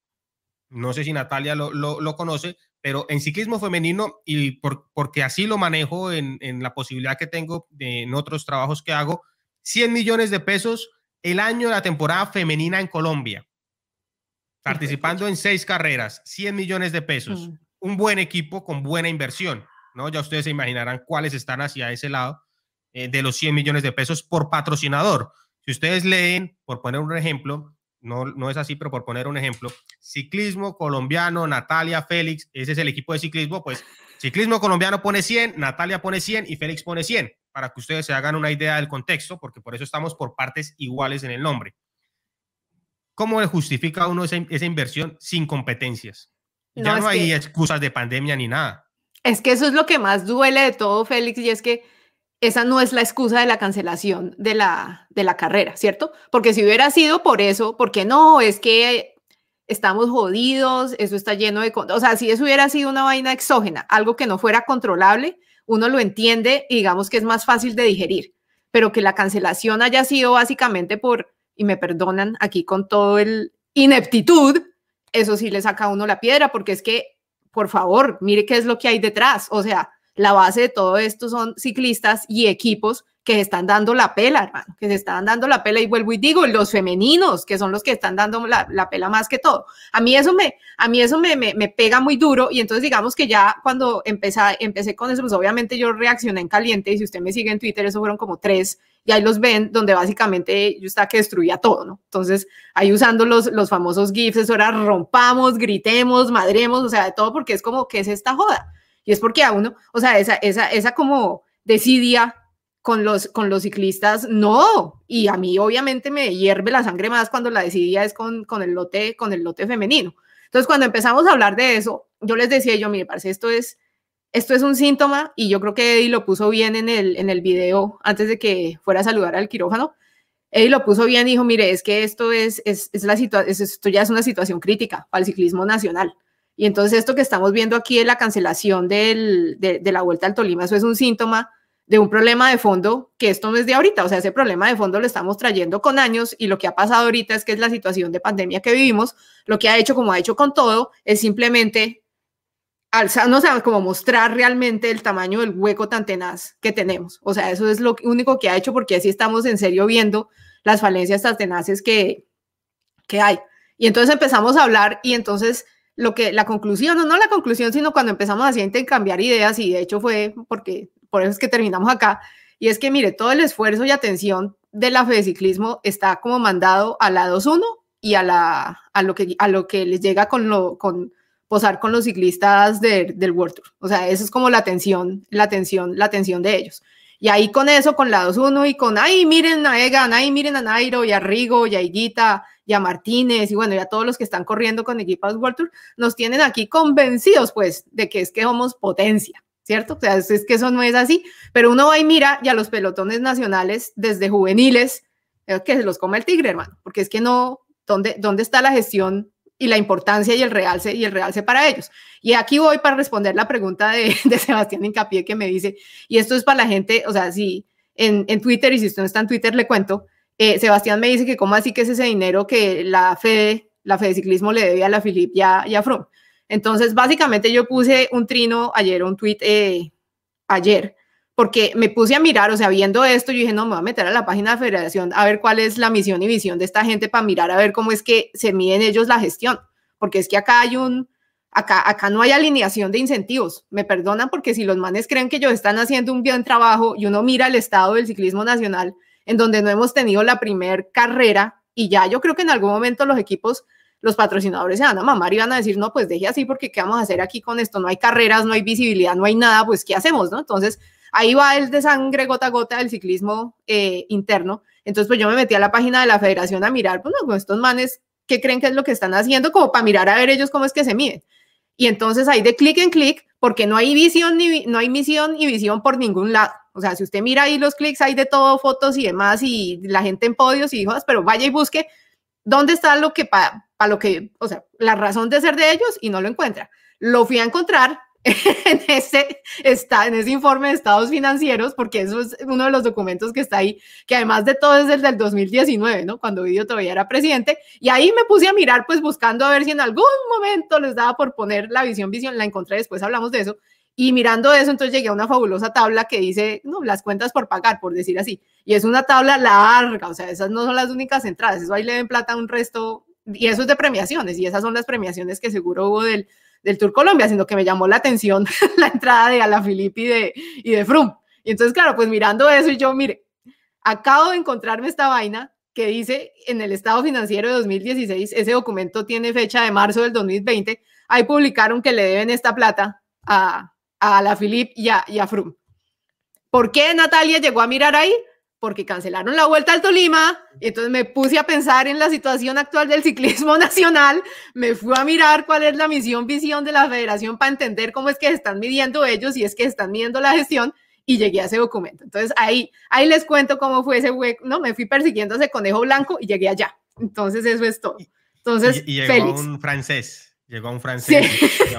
no sé si Natalia lo, lo, conoce, pero en ciclismo femenino, y por, porque así lo manejo en, en la posibilidad que tengo en otros trabajos que hago, 100 millones de pesos el año de la temporada femenina en Colombia, participando en seis carreras, 100 millones de pesos, mm. un buen equipo con buena inversión. ¿No? Ya ustedes se imaginarán cuáles están hacia ese lado eh, de los 100 millones de pesos por patrocinador. Si ustedes leen, por poner un ejemplo, no, no es así, pero por poner un ejemplo, ciclismo colombiano, Natalia, Félix, ese es el equipo de ciclismo, pues ciclismo colombiano pone 100, Natalia pone 100 y Félix pone 100, para que ustedes se hagan una idea del contexto, porque por eso estamos por partes iguales en el nombre. ¿Cómo justifica uno esa, esa inversión sin competencias? Ya no, hay excusas de pandemia ni nada. Es que eso es lo que más duele de todo, Félix, y es que esa no es la excusa de la cancelación de la, de la carrera, ¿cierto? Porque si hubiera sido por eso, porque no, es que estamos jodidos, eso está lleno de... O sea, si eso hubiera sido una vaina exógena, algo que no fuera controlable, uno lo entiende y digamos que es más fácil de digerir, pero que la cancelación haya sido básicamente por, y me perdonan aquí con todo el ineptitud, eso sí le saca a uno la piedra, porque es que por favor, mire qué es lo que hay detrás. O sea, la base de todo esto son ciclistas y equipos que están dando la pela, hermano, que se están dando la pela y vuelvo y digo, los femeninos, que son los que están dando la, la pela más que todo. A mí eso me, a mí eso me, me, me, pega muy duro y entonces digamos que ya cuando empecé, empecé con eso, pues obviamente yo reaccioné en caliente y si usted me sigue en Twitter, eso fueron como tres y ahí los ven donde básicamente yo estaba que destruía todo, ¿no? Entonces ahí usando los, los famosos GIFs, eso era rompamos, gritemos, madremos, o sea, de todo porque es como, ¿qué es esta joda? Y es porque a uno, o sea, esa, esa, esa como decidia con los, con los ciclistas, no. Y a mí obviamente me hierve la sangre más cuando la decidía es con, con, el, lote, con el lote femenino. Entonces, cuando empezamos a hablar de eso, yo les decía yo, mire, parece esto es, esto es un síntoma y yo creo que Eddie lo puso bien en el, en el video antes de que fuera a saludar al quirófano. Eddie lo puso bien y dijo, mire, es que esto, es, es, es la esto ya es una situación crítica para el ciclismo nacional. Y entonces esto que estamos viendo aquí es la cancelación del, de, de la Vuelta al Tolima, eso es un síntoma de un problema de fondo que esto no es de ahorita, o sea, ese problema de fondo lo estamos trayendo con años y lo que ha pasado ahorita es que es la situación de pandemia que vivimos, lo que ha hecho, como ha hecho con todo, es simplemente alzar, no sabemos como mostrar realmente el tamaño del hueco tan tenaz que tenemos. O sea, eso es lo único que ha hecho porque así estamos en serio viendo las falencias tan tenaces que, que hay. Y entonces empezamos a hablar y entonces lo que la conclusión, no, no la conclusión, sino cuando empezamos así a intercambiar ideas y de hecho fue porque por eso es que terminamos acá, Y es que, mire, todo el esfuerzo y atención de la Fede Ciclismo está como mandado a la 2-1 y a, la, a, lo que, a lo que les llega con, lo, con posar con los ciclistas del World Tour. O sea, esa es como la atención, la atención, la atención de ellos. Y ahí con eso, con la 2-1 y con, ay, miren a Egan, ay, miren a Nairo y a Rigo y a Higuita y a Martínez y bueno, ya todos los que están corriendo con equipas World Tour, nos tienen aquí convencidos pues de que es que somos potencia. ¿Cierto? O sea, es, que eso no es así, pero uno va y mira ya los pelotones nacionales desde juveniles, que se los come el tigre, hermano, porque es que no, ¿dónde, dónde está la gestión y la importancia y el realce y el realce para ellos? Y aquí voy para responder la pregunta de, de Sebastián Incapié que me dice, y esto es para la gente, o sea, si en, en Twitter, y si usted no está en Twitter, le cuento, eh, Sebastián me dice que cómo así que es ese dinero que la Fede, la Fede Ciclismo le debe a la Filip y a, y a Froome. Entonces, básicamente yo puse un trino ayer, un tweet eh, ayer, porque me puse a mirar, o sea, viendo esto, yo dije, no, me voy a meter a la página de Federación a ver cuál es la misión y visión de esta gente para mirar a ver cómo es que se miden ellos la gestión, porque es que acá hay un, acá, acá no hay alineación de incentivos, me perdonan porque si los manes creen que ellos están haciendo un bien trabajo y uno mira el estado del ciclismo nacional, en donde no hemos tenido la primer carrera y ya yo creo que en algún momento los equipos los patrocinadores se van a mamar y van a decir, no, pues deje así porque ¿qué vamos a hacer aquí con esto? No hay carreras, no hay visibilidad, no hay nada, pues ¿qué hacemos? ¿no? Entonces, ahí va el de sangre gota a gota del ciclismo eh, interno. Entonces, pues yo me metí a la página de la federación a mirar, pues con estos manes, ¿qué creen que es lo que están haciendo? Como para mirar a ver ellos cómo es que se miden. Y entonces ahí de clic en clic, porque no hay visión ni no hay misión y visión por ningún lado. O sea, si usted mira ahí los clics, hay de todo, fotos y demás, y la gente en podios y hijos, pero vaya y busque dónde está lo que para lo que, o sea, la razón de ser de ellos y no lo encuentra. Lo fui a encontrar en ese, está, en ese informe de estados financieros, porque eso es uno de los documentos que está ahí, que además de todo es el del 2019, ¿no? Cuando Guido todavía era presidente, y ahí me puse a mirar, pues buscando a ver si en algún momento les daba por poner la visión, visión, la encontré, después hablamos de eso, y mirando eso, entonces llegué a una fabulosa tabla que dice, no, las cuentas por pagar, por decir así, y es una tabla larga, o sea, esas no son las únicas entradas, eso ahí le den plata a un resto y eso es de premiaciones, y esas son las premiaciones que seguro hubo del, del Tour Colombia, sino que me llamó la atención la entrada de Alaphilippe y de, y de Froome. Y entonces, claro, pues mirando eso, y yo, mire, acabo de encontrarme esta vaina que dice en el estado financiero de 2016, ese documento tiene fecha de marzo del 2020, ahí publicaron que le deben esta plata a, a Alaphilippe y a, y a Froome. ¿Por qué Natalia llegó a mirar ahí? porque cancelaron la vuelta al Tolima, y entonces me puse a pensar en la situación actual del ciclismo nacional, me fui a mirar cuál es la misión, visión de la federación para entender cómo es que están midiendo ellos y es que están midiendo la gestión y llegué a ese documento. Entonces ahí, ahí les cuento cómo fue ese hueco, no, me fui persiguiendo ese conejo blanco y llegué allá. Entonces eso es todo. Entonces, y, llegó un francés. Llegó un francés.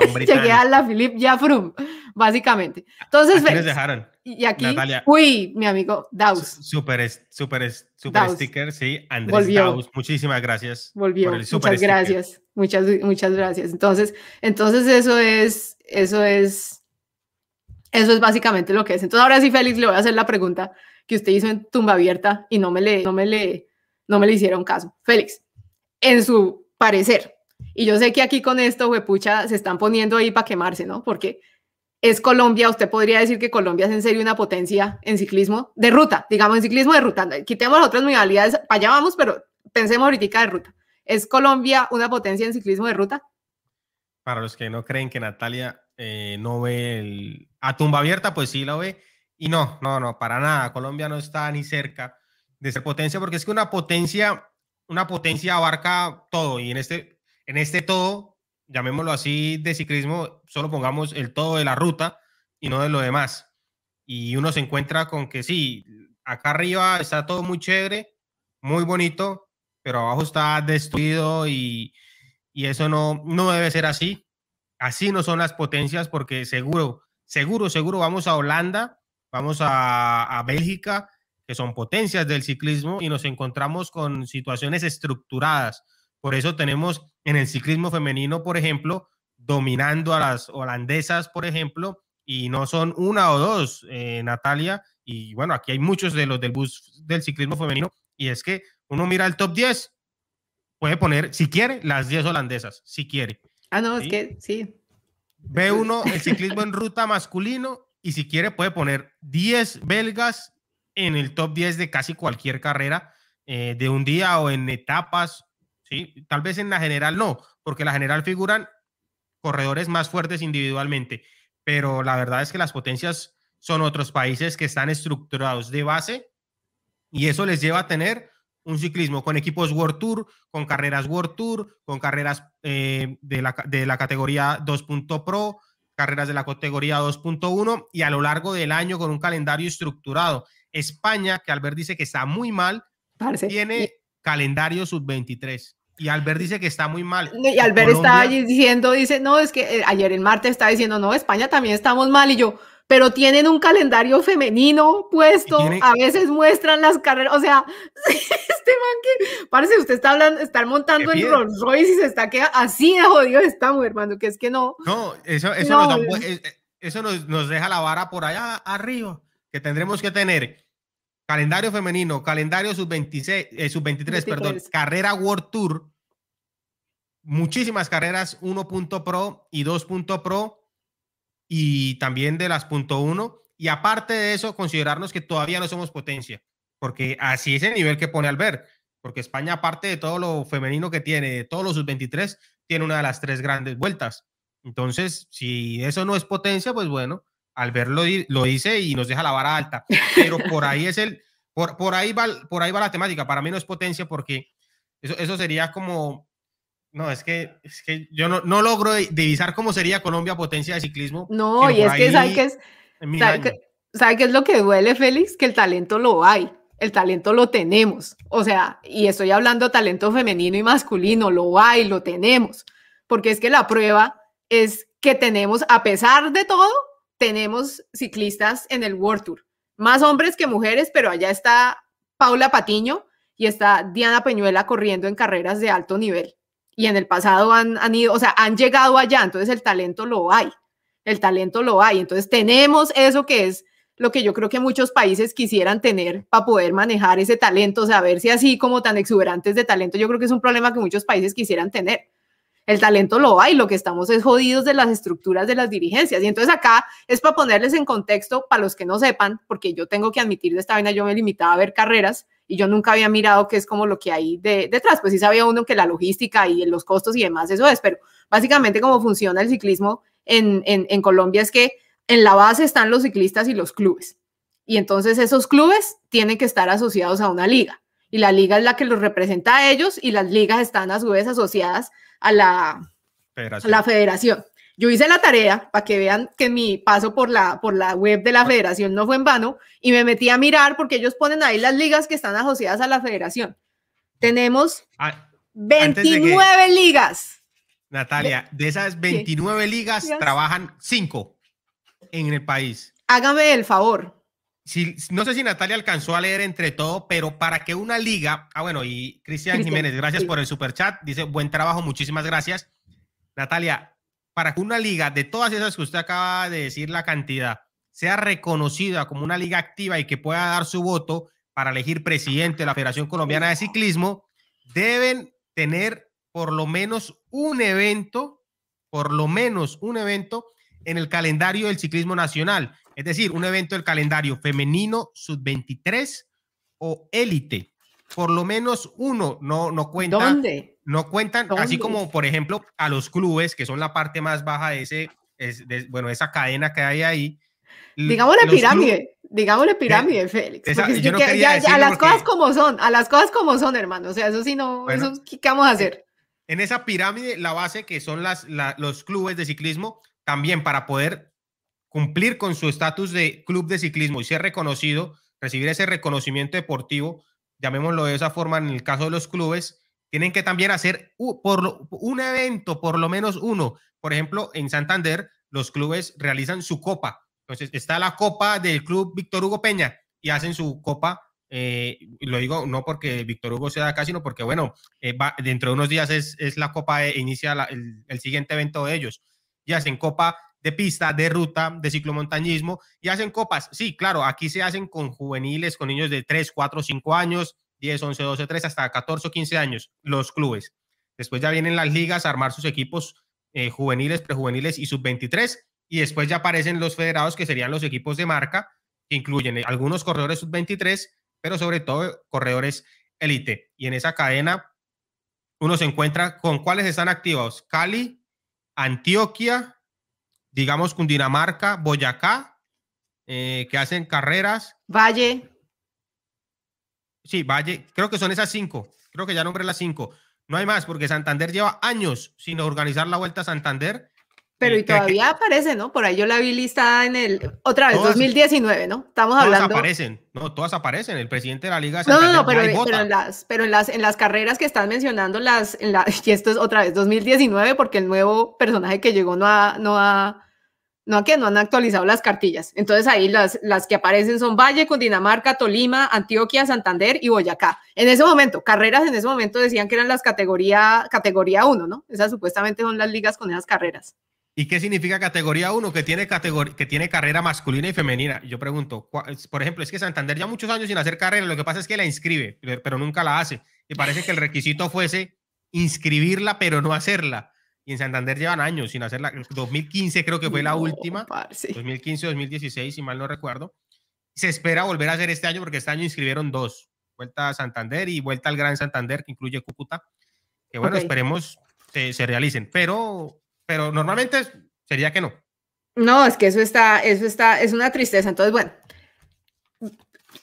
a un Llegué a la Philippe Jafrum, básicamente. Entonces, les dejaron? Y aquí, uy, mi amigo Daus. Súper, súper, súper sticker, sí. Andrés Daus, muchísimas gracias. Volvió. muchas gracias. Muchas, muchas gracias. Entonces, entonces eso es, eso es, eso es básicamente lo que es. Entonces, ahora sí, Félix, le voy a hacer la pregunta que usted hizo en tumba abierta y no me le, no me le, no me le hicieron caso. Félix, en su parecer, y yo sé que aquí con esto, huepucha, se están poniendo ahí para quemarse, ¿no? Porque es Colombia, usted podría decir que Colombia es en serio una potencia en ciclismo de ruta, digamos en ciclismo de ruta. Quitemos las otras modalidades, para allá vamos, pero pensemos ahorita de ruta. ¿Es Colombia una potencia en ciclismo de ruta? Para los que no creen que Natalia eh, no ve a tumba abierta, pues sí lo ve. Y no, no, no, para nada. Colombia no está ni cerca de ser potencia, porque es que una potencia, una potencia abarca todo. Y en este, en este todo llamémoslo así, de ciclismo, solo pongamos el todo de la ruta y no de lo demás. Y uno se encuentra con que sí, acá arriba está todo muy chévere, muy bonito, pero abajo está destruido y, eso no, no debe ser así. Así no son las potencias porque seguro, seguro, seguro vamos a Holanda, vamos a, a Bélgica, que son potencias del ciclismo y nos encontramos con situaciones estructuradas por eso tenemos en el ciclismo femenino, por ejemplo, dominando a las holandesas, por ejemplo, y no son una o dos, eh, Natalia, y bueno, aquí hay muchos de los del bus del ciclismo femenino, y es que uno mira el top 10, puede poner, si quiere, las 10 holandesas, si quiere. Ah, no, es que sí. Ve uno el ciclismo en ruta masculino y si quiere puede poner 10 belgas en el top 10 de casi cualquier carrera eh, de un día o en etapas, ¿sí? Tal vez en la general no, porque la general figuran corredores más fuertes individualmente, pero la verdad es que las potencias son otros países que están estructurados de base y eso les lleva a tener un ciclismo con equipos World Tour, con carreras World Tour, con carreras eh, de, la, de la categoría 2.pro, carreras de la categoría 2.1 y a lo largo del año con un calendario estructurado. España, que Albert dice que está muy mal, tiene calendario sub-23. Y Albert dice que está muy mal. Y Albert está allí diciendo, dice, no, es que eh, ayer el martes está diciendo, no, España también estamos mal. Y yo, pero tienen un calendario femenino puesto, a veces muestran las carreras, o sea, este man que, parece usted está hablando, está montando en Rolls Royce y se está quedando así de jodido estamos, hermano, que es que no. No, eso, eso, nos, eh, eh, eso nos, deja la vara por allá arriba, que tendremos que tener calendario femenino, calendario sub-26, eh, sub-23, perdón, carrera World Tour, muchísimas carreras 1.pro y 2.pro y también de las punto .1 y aparte de eso considerarnos que todavía no somos potencia, porque así es el nivel que pone Albert, porque España aparte de todo lo femenino que tiene, de todos los sub-23, tiene una de las tres grandes vueltas. Entonces, si eso no es potencia, pues bueno, Albert lo, lo dice y nos deja la vara alta, pero por ahí es el, por, por, ahí va, por ahí va la temática, para mí no es potencia porque eso, eso sería como no, es que, es que yo no, no logro divisar cómo sería Colombia potencia de ciclismo. No, y es que sabe que es, sabe qué es lo que duele, Félix, que el talento lo hay, el talento lo tenemos. O sea, y estoy hablando talento femenino y masculino, lo hay, lo tenemos. Porque es que la prueba es que tenemos, a pesar de todo, tenemos ciclistas en el World Tour. Más hombres que mujeres, pero allá está Paula Patiño y está Diana Peñuela corriendo en carreras de alto nivel y en el pasado han, han ido, o sea, han llegado allá, entonces el talento lo hay, el talento lo hay, entonces tenemos eso que es lo que yo creo que muchos países quisieran tener para poder manejar ese talento, o sea, ver si así como tan exuberantes de talento, yo creo que es un problema que muchos países quisieran tener. El talento lo hay, lo que estamos es jodidos de las estructuras de las dirigencias. Y entonces acá es para ponerles en contexto, para los que no sepan, porque yo tengo que admitir de esta vaina, yo me limitaba a ver carreras, y yo nunca había mirado qué es como lo que hay de, detrás, pues sí sabía uno que la logística y los costos y demás, eso es, pero básicamente cómo funciona el ciclismo en, en, en Colombia es que en la base están los ciclistas y los clubes, y entonces esos clubes tienen que estar asociados a una liga, y la liga es la que los representa a ellos, y las ligas están a su vez asociadas a la A la federación. Yo hice la tarea para que vean que mi paso por la, por la web de la federación no fue en vano y me metí a mirar porque ellos ponen ahí las ligas que están asociadas a la federación. Tenemos 29 ah, ligas. Natalia, de esas 29 ligas trabajan 5 en el país. Hágame el favor. Si, no sé si Natalia alcanzó a leer entre todo, pero para que una liga, ah bueno, y Cristian Jiménez, gracias por el super chat, dice buen trabajo, muchísimas gracias. Natalia, para que una liga de todas esas que usted acaba de decir la cantidad sea reconocida como una liga activa y que pueda dar su voto para elegir presidente de la Federación Colombiana de Ciclismo, deben tener por lo menos un evento, por lo menos un evento en el calendario del ciclismo nacional, es decir, un evento del calendario femenino sub-23 o élite. Por lo menos uno, no, no cuenta. ¿Dónde? no cuentan, así como por ejemplo a los clubes, que son la parte más baja de ese, bueno, esa cadena que hay ahí. Digámosle pirámide, digámosle pirámide, Félix. a las cosas como son, a las cosas como son, hermano. O sea, eso sí no, eso, ¿qué vamos a hacer? En esa pirámide, la base que son las, los clubes de ciclismo, también para poder cumplir con su estatus de club de ciclismo y ser reconocido, recibir ese reconocimiento deportivo, llamémoslo de esa forma en el caso de los clubes, tienen que también hacer por un evento, por lo menos uno. Por ejemplo, en Santander, los clubes realizan su copa. Entonces, está la copa del club Víctor Hugo Peña y hacen su copa. Eh, lo digo no porque Víctor Hugo sea acá, sino porque, bueno, eh, dentro de unos días es, es la copa, e inicia el, el siguiente evento de ellos. Y hacen copa de pista, de ruta, de ciclomontañismo y hacen copas. Sí, claro, aquí se hacen con juveniles, con niños de 3, 4, 5 años, 10, 11, 12, 13, hasta 14 o 15 años, los clubes. Después ya vienen las ligas a armar sus equipos eh, juveniles, prejuveniles y sub-23. Y después ya aparecen los federados, que serían los equipos de marca, que incluyen algunos corredores sub-23, pero sobre todo corredores élite. Y en esa cadena uno se encuentra con cuáles están activos. Cali, Antioquia, digamos Cundinamarca, Boyacá, eh, que hacen carreras. Valle. Sí, Valle, creo que son esas cinco. Creo que ya nombré las cinco. No hay más, porque Santander lleva años sin organizar la Vuelta a Santander. Pero y todavía aparece, ¿no? Por ahí yo la vi listada en el, otra vez, 2019, ¿no? Estamos hablando. Todas aparecen, no, todas aparecen. El presidente de la Liga de Santander. No, no, pero, pero, en las, pero en las, en las carreras que están mencionando, las, en la, y esto es otra vez 2019, porque el nuevo personaje que llegó no ha, no ha, no no han actualizado las cartillas. Entonces ahí las, las que aparecen son Valle, Cundinamarca, Tolima, Antioquia, Santander y Boyacá. En ese momento, carreras en ese momento decían que eran las categoría, categoría 1, ¿no? Esas supuestamente son las ligas con esas carreras. ¿Y qué significa categoría 1? Que tiene, que tiene carrera masculina y femenina. Yo pregunto, por ejemplo, es que Santander ya muchos años sin hacer carrera, lo que pasa es que la inscribe, pero nunca la hace. Y parece que el requisito fuese inscribirla, pero no hacerla. Y en Santander llevan años sin hacerla. 2015 creo que fue la última. 2015, 2016, si mal no recuerdo. Se espera volver a hacer este año porque este año inscribieron dos. Vuelta a Santander y vuelta al Gran Santander, que incluye Cúcuta. Que bueno, esperemos se, se realicen. Pero, pero normalmente sería que no. No, es que eso está, eso está, es una tristeza. Entonces, bueno.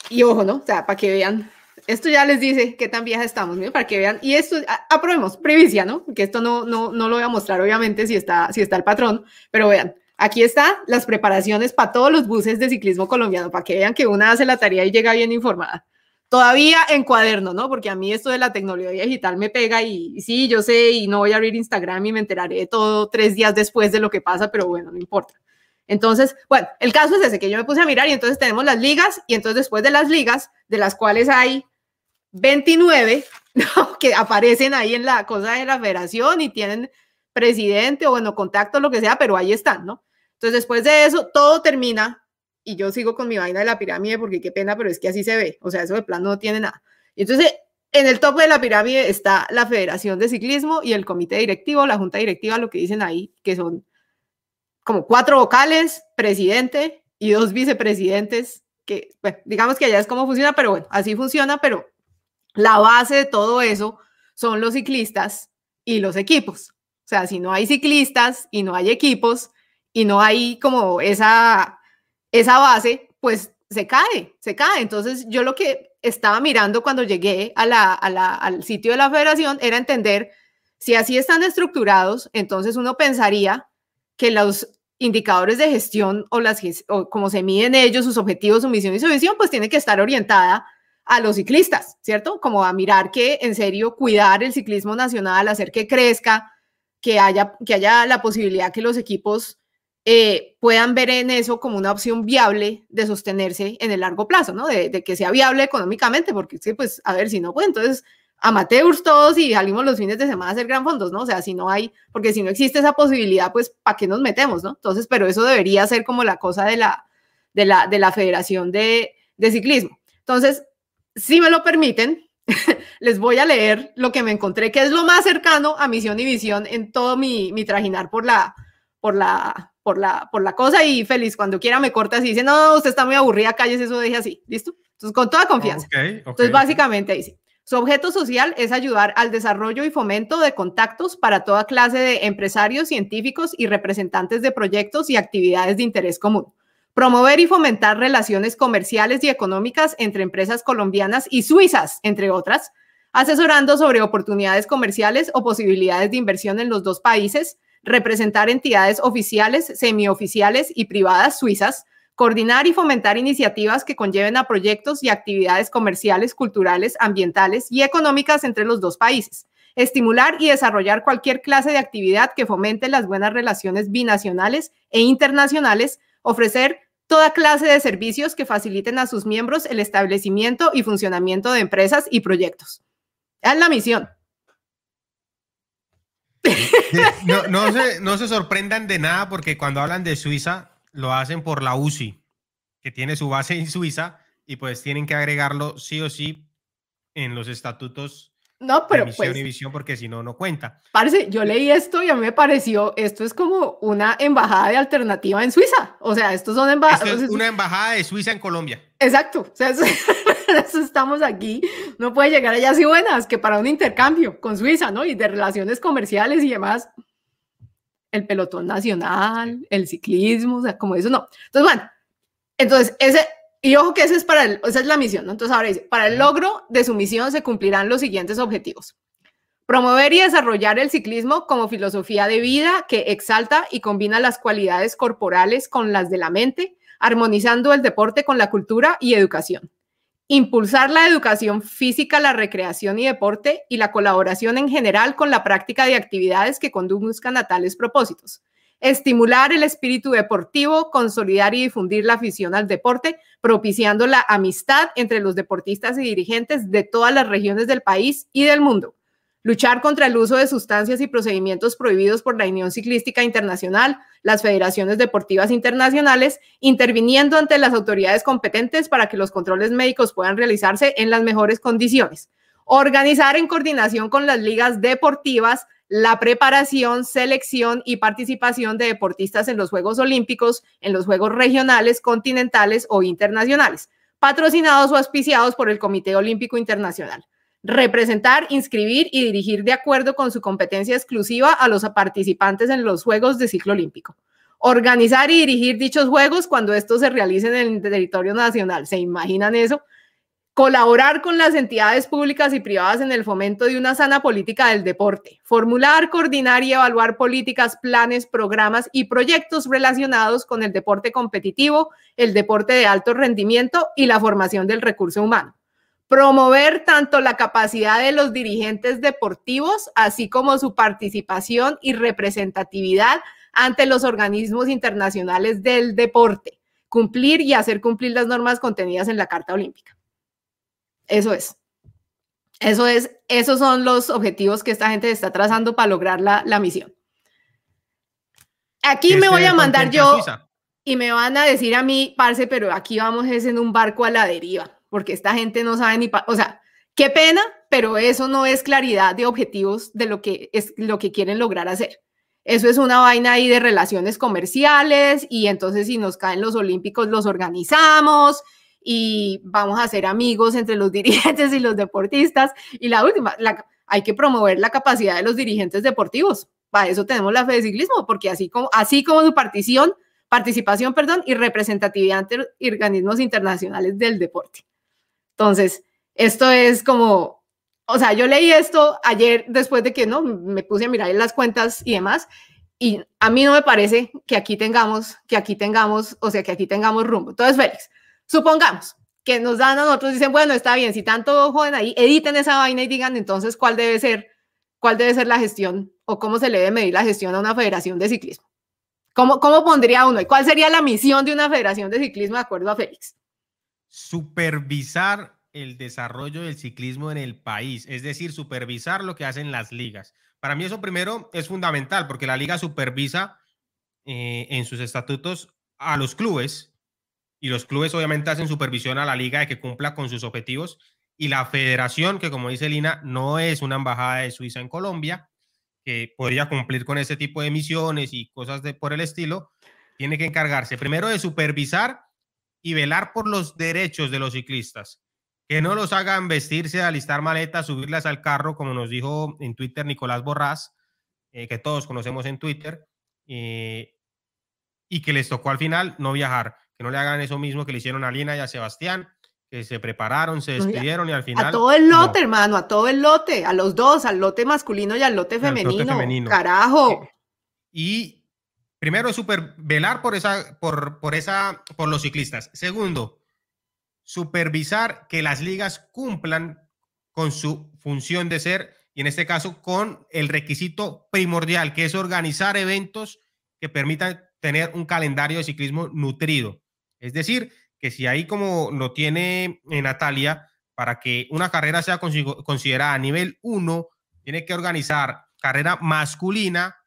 Y ojo, ¿no? O sea, para que vean esto ya les dice qué tan vieja estamos, para que vean. Y esto, aprobemos, primicia, ¿no? Que esto no, no, no lo voy a mostrar, obviamente, si está, si está el patrón, pero vean, aquí está las preparaciones para todos los buses de ciclismo colombiano, para que vean que una hace la tarea y llega bien informada. Todavía en cuaderno, ¿no? Porque a mí esto de la tecnología digital me pega y, sí, yo sé, y no voy a abrir Instagram y me enteraré de todo tres días después de lo que pasa, pero bueno, no importa. Entonces, bueno, el caso es ese, que yo me puse a mirar y entonces tenemos las ligas y entonces después de las ligas, de las cuales hay 29 que aparecen ahí en la cosa de la federación y tienen presidente o bueno, contacto, lo que sea, pero ahí están, ¿no? Entonces, después de eso, todo termina y yo sigo con mi vaina de la pirámide porque qué pena, pero es que así se ve, o sea, eso de plano no tiene nada. entonces, en el tope de la pirámide está la Federación de Ciclismo y el comité directivo, la junta directiva, lo que dicen ahí, que son como cuatro vocales, presidente y dos vicepresidentes, que, bueno, digamos que allá es como funciona, pero bueno, así funciona, pero la base de todo eso son los ciclistas y los equipos. O sea, si no hay ciclistas y no hay equipos y no hay como esa, esa base, pues se cae, se cae. Entonces yo lo que estaba mirando cuando llegué a la, al sitio de la federación era entender si así están estructurados, entonces uno pensaría que los indicadores de gestión o, las, o como se miden ellos, sus objetivos, su misión y su visión, pues tiene que estar orientada a los ciclistas, ¿cierto? Como a mirar que en serio cuidar el ciclismo nacional, hacer que crezca, que haya, que haya la posibilidad que los equipos eh, puedan ver en eso como una opción viable de sostenerse en el largo plazo, ¿no? De, que sea viable económicamente, porque sí, pues, a ver, si no, pues entonces amateurs todos y salimos los fines de semana a hacer gran fondos, ¿no? O sea, si no hay, porque si no existe esa posibilidad, pues, ¿para qué nos metemos, no? Entonces, pero eso debería ser como la cosa de la, de la, de la Federación de, de Ciclismo. Entonces, si me lo permiten, les voy a leer lo que me encontré, que es lo más cercano a misión y visión en todo mi, mi trajinar por la, por la, por la, por la cosa y feliz cuando quiera me cortas y dice, no, usted está muy aburrida, calles, eso deje así, ¿listo? Entonces, con toda confianza. Entonces, básicamente dice, su objeto social es ayudar al desarrollo y fomento de contactos para toda clase de empresarios, científicos y representantes de proyectos y actividades de interés común Promover y fomentar relaciones comerciales y económicas entre empresas colombianas y suizas, entre otras, asesorando sobre oportunidades comerciales o posibilidades de inversión en los dos países, representar entidades oficiales, semioficiales y privadas suizas, coordinar y fomentar iniciativas que conlleven a proyectos y actividades comerciales, culturales, ambientales y económicas entre los dos países, estimular y desarrollar cualquier clase de actividad que fomente las buenas relaciones binacionales e internacionales ofrecer toda clase de servicios que faciliten a sus miembros el establecimiento y funcionamiento de empresas y proyectos. Es la misión. No, se, no se sorprendan de nada porque cuando hablan de Suiza lo hacen por la UCI, que tiene su base en Suiza y pues tienen que agregarlo sí o sí en los estatutos No, pero misión pues, y visión porque si no, no cuenta. Parece, yo leí esto y a mí me pareció, esto es como una embajada de alternativa en Suiza. O sea, estos son embajadas. Esto es una embajada de Suiza en Colombia. Exacto. O sea, eso, eso estamos aquí. No puede llegar allá así buenas que para un intercambio con Suiza, ¿no? Y de relaciones comerciales y demás. El pelotón nacional, el ciclismo, o sea, como eso no. Entonces, bueno, entonces ese, y ojo que ese es para el, esa es la misión, ¿no? Entonces ahora dice, para el logro de su misión se cumplirán los siguientes objetivos. Promover y desarrollar el ciclismo como filosofía de vida que exalta y combina las cualidades corporales con las de la mente, armonizando el deporte con la cultura y educación. Impulsar la educación física, la recreación y deporte y la colaboración en general con la práctica de actividades que conduzcan a tales propósitos estimular el espíritu deportivo, consolidar y difundir la afición al deporte, propiciando la amistad entre los deportistas y dirigentes de todas las regiones del país y del mundo. Luchar contra el uso de sustancias y procedimientos prohibidos por la Unión Ciclística Internacional, las federaciones deportivas internacionales, interviniendo ante las autoridades competentes para que los controles médicos puedan realizarse en las mejores condiciones. Organizar en coordinación con las ligas deportivas la preparación, selección y participación de deportistas en los Juegos Olímpicos, en los Juegos regionales, continentales o internacionales, patrocinados o auspiciados por el Comité Olímpico Internacional. Representar, inscribir y dirigir de acuerdo con su competencia exclusiva a los participantes en los Juegos de Ciclo Olímpico. Organizar y dirigir dichos Juegos cuando estos se realicen en el territorio nacional. ¿Se imaginan eso? Colaborar con las entidades públicas y privadas en el fomento de una sana política del deporte. Formular, coordinar y evaluar políticas, planes, programas y proyectos relacionados con el deporte competitivo, el deporte de alto rendimiento y la formación del recurso humano. Promover tanto la capacidad de los dirigentes deportivos, así como su participación y representatividad ante los organismos internacionales del deporte. Cumplir y hacer cumplir las normas contenidas en la Carta Olímpica. Eso es. Eso es, esos son los objetivos que esta gente está trazando para lograr la, misión. Aquí me voy a mandar yo y me van a decir a mí, parce, pero aquí vamos es en un barco a la deriva, porque esta gente no sabe ni, o sea, qué pena, pero eso no es claridad de objetivos de lo que es lo que quieren lograr hacer. Eso es una vaina ahí de relaciones comerciales y entonces si nos caen los olímpicos los organizamos y vamos a ser amigos entre los dirigentes y los deportistas. Y la última, hay que promover la capacidad de los dirigentes deportivos. Para eso tenemos la fe de ciclismo, porque así como, así como su partición, participación perdón, y representatividad ante organismos internacionales del deporte. Entonces, esto es como, o sea, yo leí esto ayer después de que no me puse a mirar las cuentas y demás, y a mí no me parece que aquí tengamos, que aquí tengamos, o sea, que aquí tengamos rumbo. Entonces, Félix, Supongamos que nos dan a nosotros, dicen, bueno, está bien, si tanto joden ahí, editen esa vaina y digan entonces cuál debe ser, cuál debe ser la gestión o cómo se le debe medir la gestión a una federación de ciclismo. ¿Cómo, cómo pondría uno? ¿Y cuál sería la misión de una federación de ciclismo de acuerdo a Félix? Supervisar el desarrollo del ciclismo en el país, es decir, supervisar lo que hacen las ligas. Para mí eso primero es fundamental porque la liga supervisa eh, en sus estatutos a los clubes y los clubes obviamente hacen supervisión a la liga de que cumpla con sus objetivos y la federación, que como dice Lina, no es una embajada de Suiza en Colombia, que podría cumplir con ese tipo de misiones y cosas de, por el estilo, tiene que encargarse primero de supervisar y velar por los derechos de los ciclistas, que no los hagan vestirse, alistar maletas, subirlas al carro, como nos dijo en Twitter Nicolás Borrás, eh, que todos conocemos en Twitter, eh, y que les tocó al final no viajar que no le hagan eso mismo que le hicieron a Lina y a Sebastián, que se prepararon, se despidieron y al final... A todo el lote, hermano, a todo el lote, a los dos, al lote masculino y al lote femenino. Carajo. Y primero es super velar por esa, por, por esa, por los ciclistas. Segundo, supervisar que las ligas cumplan con su función de ser y en este caso con el requisito primordial, que es organizar eventos que permitan tener un calendario de ciclismo nutrido. Es decir, que si ahí como lo tiene eh, Natalia, para que una carrera sea considerada a nivel 1, tiene que organizar carrera masculina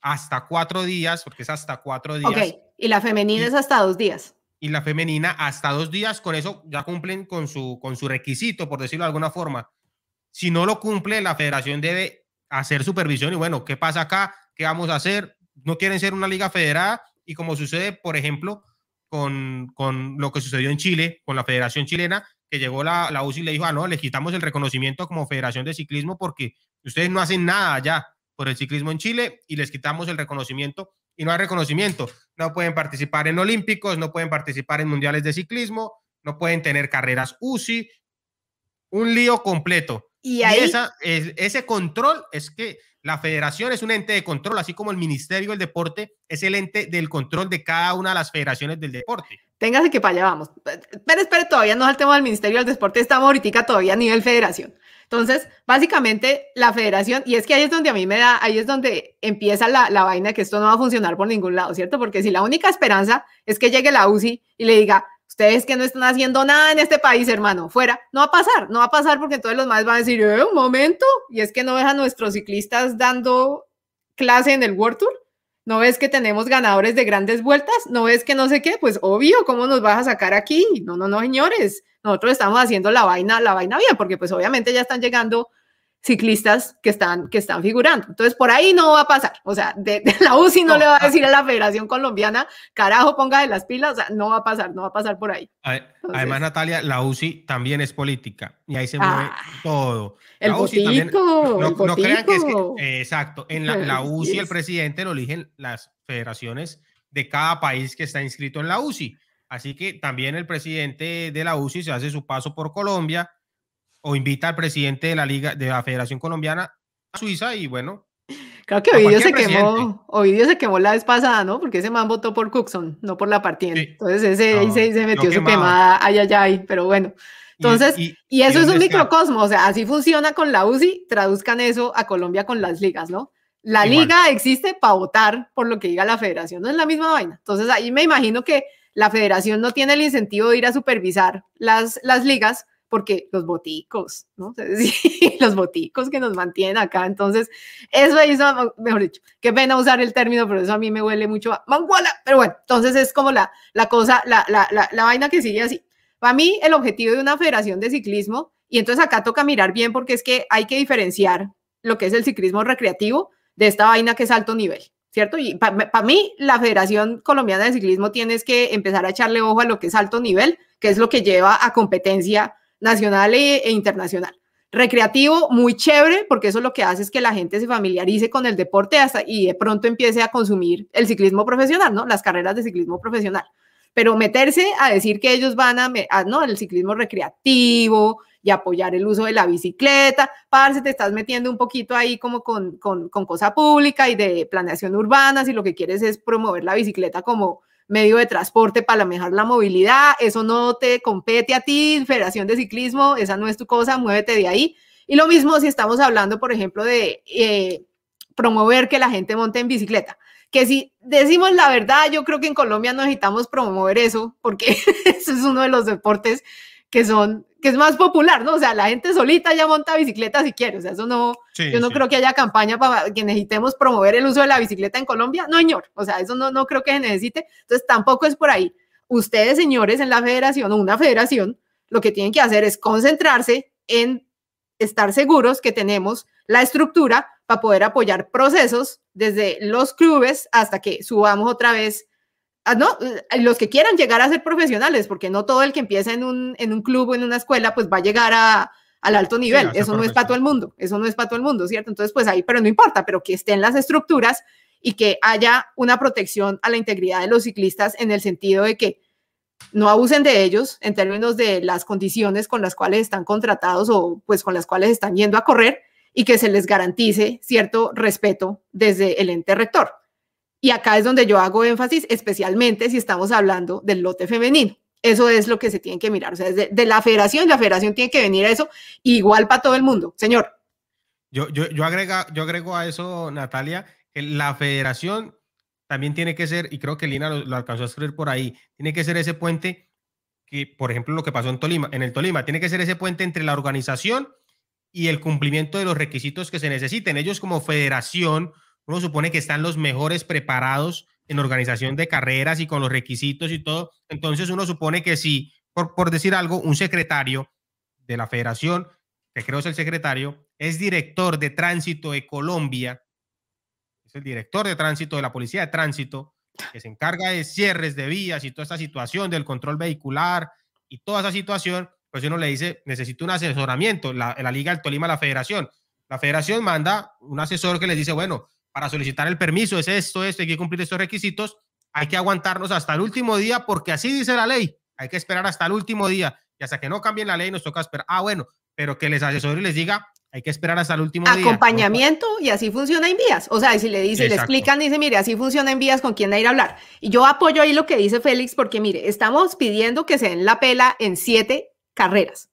hasta cuatro días, porque es hasta cuatro días. Ok, y la femenina es hasta dos días. Y la femenina hasta dos días, con eso ya cumplen con su, con su requisito, por decirlo de alguna forma. Si no lo cumple, la federación debe hacer supervisión y bueno, ¿qué pasa acá? ¿Qué vamos a hacer? No quieren ser una liga federada y como sucede, por ejemplo, con, con lo que sucedió en Chile, con la Federación Chilena, que llegó la, la UCI y le dijo, ah, no, le quitamos el reconocimiento como Federación de Ciclismo porque ustedes no hacen nada allá por el ciclismo en Chile y les quitamos el reconocimiento y no hay reconocimiento. No pueden participar en olímpicos, no pueden participar en mundiales de ciclismo, no pueden tener carreras UCI, un lío completo. Y, esa, ese control es que la federación es un ente de control, así como el Ministerio del Deporte es el ente del control de cada una de las federaciones del deporte. Téngase que para allá vamos. Pero espere, todavía no saltemos al Ministerio del Deporte, estamos ahorita todavía a nivel federación. Entonces, básicamente, la federación, y es que ahí es donde a mí me da, ahí es donde empieza la, la vaina que esto no va a funcionar por ningún lado, ¿cierto? Porque si la única esperanza es que llegue la UCI y le diga, ustedes que no están haciendo nada en este país, hermano, fuera, no va a pasar, no va a pasar porque todos los más van a decir, eh, un momento, y es que no dejan nuestros ciclistas dando clase en el World Tour. ¿No ves que tenemos ganadores de grandes vueltas? ¿No ves que no sé qué? Pues obvio, ¿cómo nos vas a sacar aquí? No, no, no, señores. Nosotros estamos haciendo la vaina, la vaina bien, porque pues obviamente ya están llegando ciclistas que están, que están figurando. Entonces, por ahí no va a pasar. O sea, de, la UCI no, le va a decir a la Federación Colombiana, carajo, ponga de las pilas. O sea, no va a pasar, no va a pasar por ahí. Además, Natalia, la UCI también es política y ahí se mueve ah, todo. El botico, no, crean que es que, exacto, en la, la UCI el presidente lo eligen las federaciones de cada país que está inscrito en la UCI. Así que también el presidente de la UCI se hace su paso por Colombia, o invita al presidente de la Liga, de la Federación Colombiana a Suiza y bueno. Creo que Ovidio se quemó, Ovidio se quemó la vez pasada, ¿no? Porque ese man votó por Cookson, no por la partida. Entonces ese ahí se, metió su quemada, ay, ay, ay, pero bueno. Entonces, y, eso es un microcosmo, o sea, así funciona con la UCI, traduzcan eso a Colombia con las ligas, ¿no? La liga existe para votar por lo que diga la federación, no es la misma vaina. Entonces ahí me imagino que la federación no tiene el incentivo de ir a supervisar las, las ligas, porque los boticos, ¿no? Los boticos que nos mantienen acá. Entonces, eso hizo, mejor dicho, qué pena usar el término, pero eso a mí me huele mucho a manguala. Pero bueno, entonces es como la, la cosa, la, la, la, la vaina que sigue así. Para mí, el objetivo de una federación de ciclismo, y entonces acá toca mirar bien porque es que hay que diferenciar lo que es el ciclismo recreativo de esta vaina que es alto nivel. ¿Cierto? Y para mí, la Federación Colombiana de Ciclismo tienes que empezar a echarle ojo a lo que es alto nivel, que es lo que lleva a competencia nacional e, e, internacional. Recreativo, muy chévere, porque eso lo que hace es que la gente se familiarice con el deporte hasta, y de pronto empiece a consumir el ciclismo profesional, ¿no? Las carreras de ciclismo profesional. Pero meterse a decir que ellos van a, ¿no? El ciclismo recreativo y apoyar el uso de la bicicleta, parce, te estás metiendo un poquito ahí como con, con, con cosa pública y de planeación urbana, si lo que quieres es promover la bicicleta como medio de transporte para mejorar la movilidad, eso no te compete a ti, Federación de Ciclismo, esa no es tu cosa, muévete de ahí. Y lo mismo si estamos hablando, por ejemplo, de eh, promover que la gente monte en bicicleta. Que si decimos la verdad, yo creo que en Colombia necesitamos promover eso, porque eso es uno de los deportes que son que es más popular, ¿no? O sea, la gente solita ya monta bicicleta si quiere, o sea, eso no, yo no creo que haya campaña para que necesitemos promover el uso de la bicicleta en Colombia, no, señor, o sea, eso no, no creo que se necesite, entonces tampoco es por ahí. Ustedes, señores, en la federación o una federación, lo que tienen que hacer es concentrarse en estar seguros que tenemos la estructura para poder apoyar procesos desde los clubes hasta que subamos otra vez no, eh, los que quieran llegar a ser profesionales, porque no todo el que empieza en un, en un club o en una escuela, pues va a llegar a, al alto nivel. eso no es para todo el mundo, eso no es para todo el mundo, ¿cierto? Entonces, pues ahí, pero no importa, pero que estén las estructuras y que haya una protección a la integridad de los ciclistas en el sentido de que no abusen de ellos en términos de las condiciones con las cuales están contratados o pues con las cuales están yendo a correr y que se les garantice cierto respeto desde el ente rector. Y acá es donde yo hago énfasis, especialmente si estamos hablando del lote femenino. Eso es lo que se tiene que mirar. O sea, de, la federación, la federación tiene que venir a eso igual para todo el mundo. Señor. Yo, yo, yo, agrega, yo agrego a eso, Natalia, que la federación también tiene que ser, y creo que Lina lo, alcanzó a escribir por ahí, tiene que ser ese puente que, por ejemplo, lo que pasó en Tolima, en el Tolima, tiene que ser ese puente entre la organización y el cumplimiento de los requisitos que se necesiten. Ellos como federación uno supone que están los mejores preparados en organización de carreras y con los requisitos y todo. Entonces uno supone que si, por, por decir algo, un secretario de la federación que creo es el secretario, es director de tránsito de Colombia, es el director de tránsito de la Policía de Tránsito, que se encarga de cierres de vías y toda esta situación del control vehicular y toda esa situación, pues uno le dice, necesito un asesoramiento, la, la Liga del Tolima, la federación. La federación manda un asesor que les dice, bueno, para solicitar el permiso es esto, esto, hay que cumplir estos requisitos, hay que aguantarnos hasta el último día porque así dice la ley, hay que esperar hasta el último día y hasta que no cambien la ley nos toca esperar. Ah, bueno, pero que les asesore y les diga, hay que esperar hasta el último día. Acompañamiento y así funciona en vías. O sea, si le dice, le explican, dice, mire, así funciona en vías, con quién ir a hablar. Y yo apoyo ahí lo que dice Félix, porque mire, estamos pidiendo que se den la pela en siete carreras.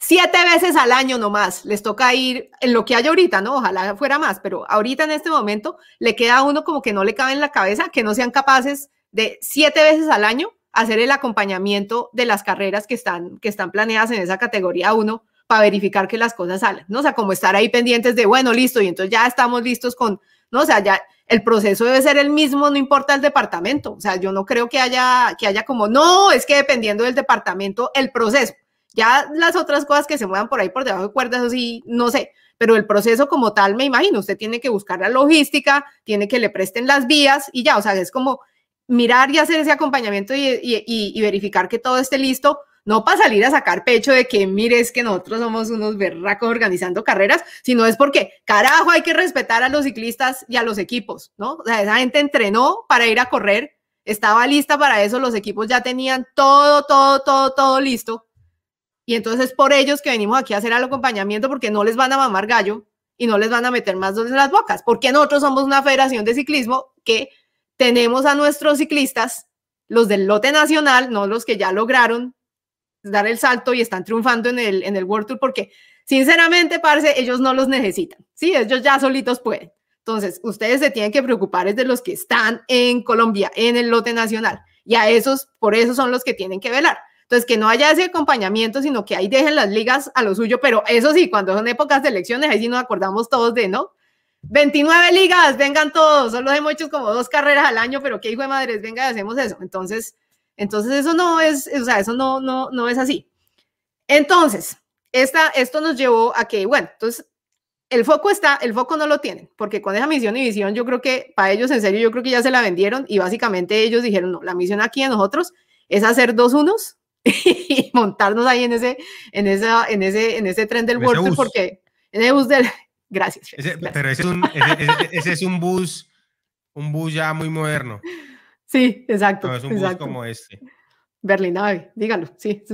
Siete veces al año nomás les toca ir en lo que hay ahorita, ¿no? Ojalá fuera más, pero ahorita en este momento le queda a uno como que no le cabe en la cabeza que no sean capaces de siete veces al año hacer el acompañamiento de las carreras que están, que están planeadas en esa categoría 1 para verificar que las cosas salen, ¿no? O sea, como estar ahí pendientes de, bueno, listo, y entonces ya estamos listos con, ¿no? O sea, ya el proceso debe ser el mismo, no importa el departamento. O sea, yo no creo que haya, que haya como, no, es que dependiendo del departamento, el proceso. Ya las otras cosas que se muevan por ahí por debajo de cuerdas, eso sí, no sé. Pero el proceso como tal, me imagino, usted tiene que buscar la logística, tiene que le presten las vías y ya, o sea, es como mirar y hacer ese acompañamiento y, y, y verificar que todo esté listo no para salir a sacar pecho de que mire, es que nosotros somos unos berracos organizando carreras, sino es porque, carajo, hay que respetar a los ciclistas y a los equipos, ¿no? O sea, esa gente entrenó para ir a correr, estaba lista para eso, los equipos ya tenían todo, todo, todo, todo listo. Y entonces es por ellos que venimos aquí a hacer el acompañamiento porque no les van a mamar gallo y no les van a meter más dos en las bocas, porque nosotros somos una federación de ciclismo que tenemos a nuestros ciclistas, los del lote nacional, no los que ya lograron dar el salto y están triunfando en el, World Tour porque sinceramente, parece ellos no los necesitan, ¿sí? Ellos ya solitos pueden. Entonces, ustedes se tienen que preocupar es de los que están en Colombia, en el lote nacional, y a esos, por eso son los que tienen que velar. Entonces, que no haya ese acompañamiento, sino que ahí dejen las ligas a lo suyo, pero eso sí, cuando son épocas de elecciones, ahí sí nos acordamos todos de, ¿no? 29 ligas, vengan todos, solo hemos hecho como dos carreras al año, pero qué hijo de madres, venga hacemos eso. Entonces, entonces eso no es, o sea, eso no, no, no es así. Entonces, esta, esto nos llevó a que, bueno, entonces el foco está, el foco no lo tienen, porque con esa misión y visión yo creo que para ellos en serio yo creo que ya se la vendieron y básicamente ellos dijeron, no, la misión aquí de nosotros es hacer dos unos y montarnos ahí en ese, en esa, en ese, en ese tren del World porque en el bus del, gracias. Pero ese es, un, ese es un bus, un bus ya muy moderno. Sí, exacto. No, es un bus como este. Berlinabe, dígalo, sí.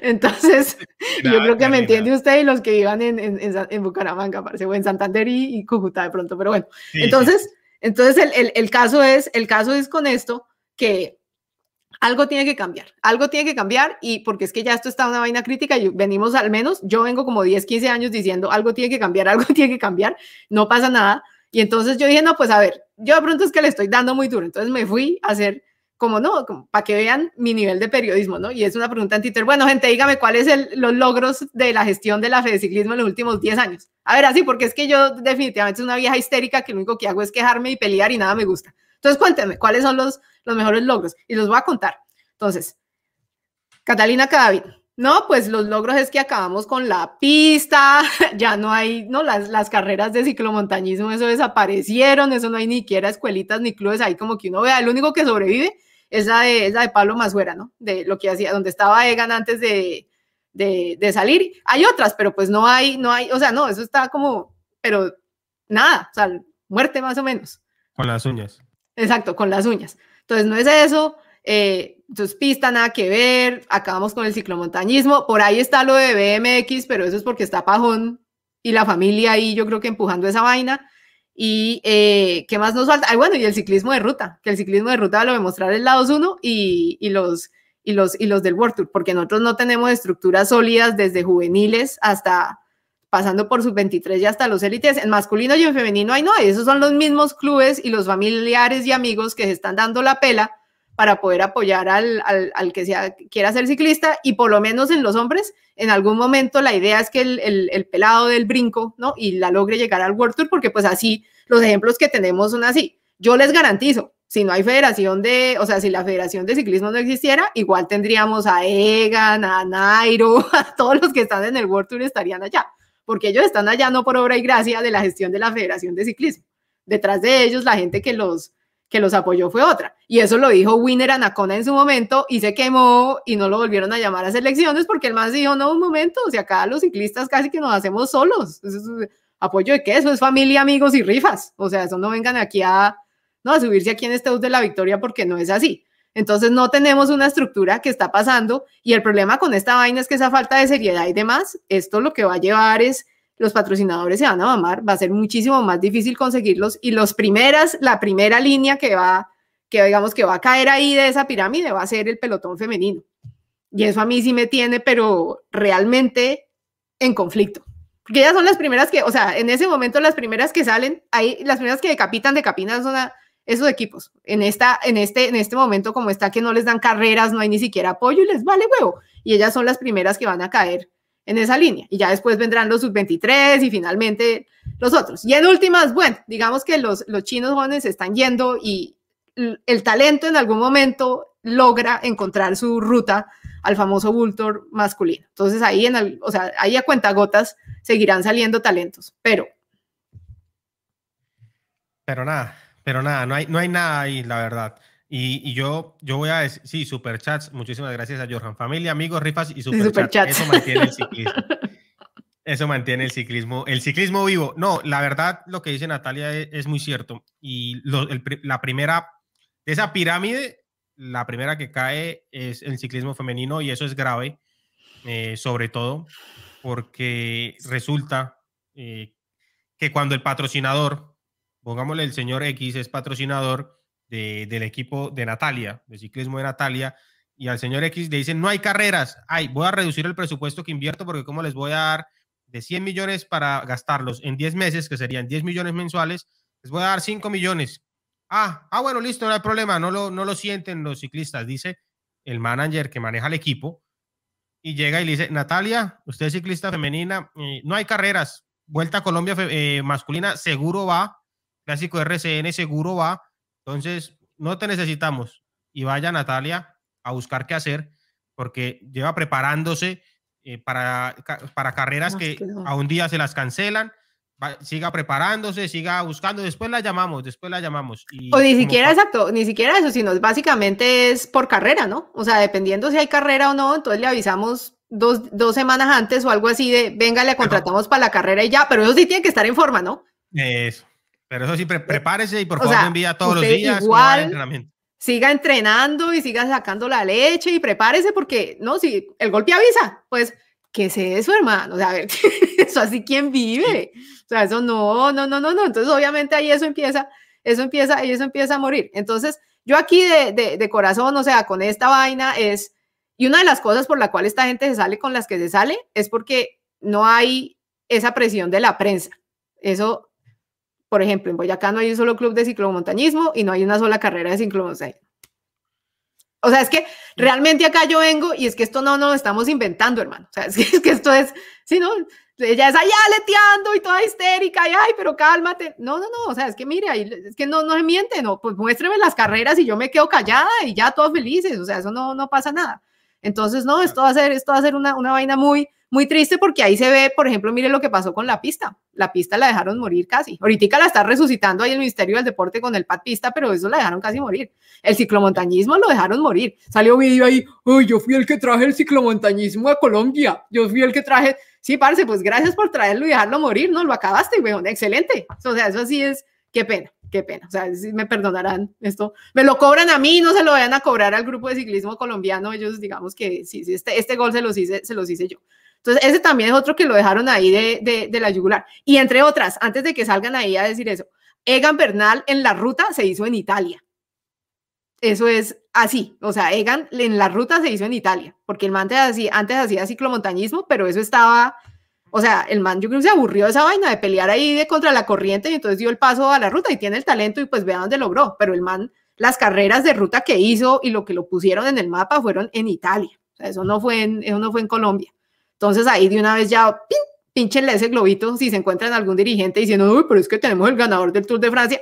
Entonces, yo creo que me entiende usted y los que vivan en, en, en Bucaramanga, parece, o en Santander y, Cúcuta de pronto, pero bueno. entonces, entonces el, el, el, caso es, el caso es con esto que algo tiene que cambiar, algo tiene que cambiar y porque es que ya esto está una vaina crítica y venimos al menos, yo vengo como 10, 15 años diciendo algo tiene que cambiar, algo tiene que cambiar, no pasa nada. Y entonces yo dije, no, pues a ver, yo de pronto es que le estoy dando muy duro. Entonces me fui a hacer, como no, para que vean mi nivel de periodismo, ¿no? Y es una pregunta en Twitter. Bueno, gente, dígame cuáles son los logros de la gestión de la Fede Ciclismo en los últimos 10 años. A ver, así, porque es que yo definitivamente soy una vieja histérica que lo único que hago es quejarme y pelear y nada me gusta. Entonces cuéntenme cuáles son los, los mejores logros y los voy a contar. Entonces, Catalina Cadavid, no, pues los logros es que acabamos con la pista, ya no hay, no, las, las carreras de ciclomontañismo, eso desaparecieron, eso no hay ni siquiera escuelitas ni clubes ahí como que uno vea, el único que sobrevive es la de, de Pablo Masuera, ¿no? De lo que hacía, donde estaba Egan antes de, de, de, salir. Hay otras, pero pues no hay, no hay, o sea, no, eso está como, pero nada, o sea, muerte más o menos. Con las uñas. Exacto, con las uñas. Entonces no es eso, eh, entonces, pista, nada que ver, acabamos con el ciclomontañismo, por ahí está lo de BMX, pero eso es porque está Pajón y la familia ahí, yo creo que empujando esa vaina. Y eh, qué más nos falta. Ay, bueno, y el ciclismo de ruta, que el ciclismo de ruta lo a mostrar el lado 1 y, y, los, y, los, y los del World Tour, porque nosotros no tenemos estructuras sólidas desde juveniles hasta pasando por sus 23 y hasta los élites. En masculino y en femenino hay no. Esos son los mismos clubes y los familiares y amigos que se están dando la pela para poder apoyar al, al, al que sea, quiera ser ciclista y por lo menos en los hombres, en algún momento la idea es que el, el, el, pelado del brinco, ¿no? Y la logre llegar al World Tour porque pues así los ejemplos que tenemos son así. Yo les garantizo si no hay federación de, o sea, si la federación de ciclismo no existiera, igual tendríamos a Egan, a Nairo, a todos los que están en el World Tour estarían allá, porque ellos están allá no por obra y gracia de la gestión de la federación de ciclismo. Detrás de ellos, la gente que los, que los apoyó fue otra. Y eso lo dijo Winner Anacona en su momento y se quemó y no lo volvieron a llamar a selecciones porque el más dijo, no, un momento, o sea, acá los ciclistas casi que nos hacemos solos. ¿Apoyo de qué? Eso es familia, amigos y rifas. O sea, eso no vengan aquí a, no, a subirse aquí en este bus de la victoria porque no es así. Entonces no tenemos una estructura que está pasando y el problema con esta vaina es que esa falta de seriedad y demás, esto lo que va a llevar es los patrocinadores se van a mamar, va a ser muchísimo más difícil conseguirlos y los primeras, la primera línea que va, que digamos que va a caer ahí de esa pirámide va a ser el pelotón femenino. Y eso a mí sí me tiene, pero realmente en conflicto. Porque ellas son las primeras que, o sea, en ese momento las primeras que salen, ahí las primeras que decapitan, decapitan son esos equipos. En, esta, en, este, en este momento como está que no les dan carreras, no hay ni siquiera apoyo y les vale huevo. Y ellas son las primeras que van a caer en esa línea. Y ya después vendrán los sub-23 y finalmente los otros. Y en últimas, bueno, digamos que los, los chinos jóvenes están yendo y el talento en algún momento logra encontrar su ruta al famoso Vultor masculino. Entonces ahí, en el, o sea, ahí a cuentagotas seguirán saliendo talentos, pero... Pero nada, pero nada, no hay, no hay nada ahí, la verdad. Y, yo, yo voy a decir, sí, superchats, muchísimas gracias a Johan. Familia, amigos, rifas y superchats. Eso mantiene el ciclismo. Eso mantiene el ciclismo, el ciclismo vivo. No, la verdad, lo que dice Natalia e, es, muy cierto. Y la primera, de esa pirámide, la primera que cae es el ciclismo femenino y eso es grave, eh, sobre todo porque resulta eh, que cuando el patrocinador, pongámosle el señor X, es patrocinador, del equipo de Natalia, de ciclismo de Natalia, y al señor X le dicen, no hay carreras, ay, voy a reducir el presupuesto que invierto porque como les voy a dar de 100 millones para gastarlos en 10 meses, que serían 10 millones mensuales, les voy a dar 5 millones. Ah, ah, bueno, listo, no hay problema, no lo, no lo sienten los ciclistas, dice el manager que maneja el equipo, y llega y le dice, Natalia, usted es ciclista femenina, eh, no hay carreras, Vuelta a Colombia eh, masculina seguro va, Clásico RCN seguro va, entonces, no te necesitamos. Y vaya Natalia a buscar qué hacer, porque lleva preparándose eh, para, para carreras que, a un día se las cancelan. siga preparándose, siga buscando, después la llamamos, después la llamamos. o ni siquiera, exacto, ni siquiera eso, sino básicamente es por carrera, ¿no? O sea, dependiendo si hay carrera o no, entonces le avisamos dos, dos semanas antes o algo así de, venga, le contratamos para la carrera y ya, pero eso sí tiene que estar en forma, ¿no? Eso. Pero eso sí, prepárese y por favor envía todos los días. Igual, siga entrenando y siga sacando la leche y prepárese porque, no, si el golpe avisa, pues, ¿qué es eso, hermano? O sea, a ver, eso así, ¿quién vive? O sea, eso no, no, no, no, no. Entonces, obviamente ahí eso empieza, eso empieza, y eso empieza a morir. Entonces, yo aquí de, de, de corazón, o sea, con esta vaina es, y una de las cosas por la cual esta gente se sale con las que se sale es porque no hay esa presión de la prensa. Eso por ejemplo, en Boyacá no hay un solo club de ciclomontañismo y no hay una sola carrera de ciclomontañismo. O sea, es que realmente acá yo vengo y es que esto no nos estamos inventando, hermano. O sea, es que, esto es, sí, ¿no? Ella es allá leteando y toda histérica y, ay, pero cálmate. No, no, no, o sea, es que mire, es que no, no se miente, no, pues muéstreme las carreras y yo me quedo callada y ya todos felices, o sea, eso no, no pasa nada. Entonces, no, esto va a ser, esto va a ser una, una vaina muy, muy triste porque ahí se ve, por ejemplo, mire lo que pasó con la pista. La pista la dejaron morir casi. Ahorita la está resucitando ahí el Ministerio del Deporte con el pat pista, pero eso la dejaron casi morir. El ciclomontañismo lo dejaron morir. Salió un video ahí, uy, yo fui el que traje el ciclomontañismo a Colombia. Yo fui el que traje. Sí, parce, pues gracias por traerlo y dejarlo morir, ¿no? Lo acabaste, weón. Excelente. O sea, eso sí es, qué pena qué pena. O sea, si me perdonarán esto. Me lo cobran a mí, no se lo vayan a cobrar al grupo de ciclismo colombiano. Ellos, digamos que sí, sí este, este gol se los hice, se los hice yo. Entonces, ese también es otro que lo dejaron ahí de, de, la yugular. Y entre otras, antes de que salgan ahí a decir eso, Egan Bernal en la ruta se hizo en Italia. Eso es así. O sea, Egan en la ruta se hizo en Italia, porque el man antes hacía, antes ciclomontañismo, pero eso estaba, o sea, el man yo creo que se aburrió de esa vaina de pelear ahí de contra la corriente y entonces dio el paso a la ruta y tiene el talento y pues vea dónde logró. Pero el man, las carreras de ruta que hizo y lo que lo pusieron en el mapa fueron en Italia. O sea, eso no fue en, eso no fue en Colombia. Entonces ahí de una vez ya, ¡pin! pínchenle ese globito si se encuentran algún dirigente diciendo, uy, pero es que tenemos el ganador del Tour de Francia.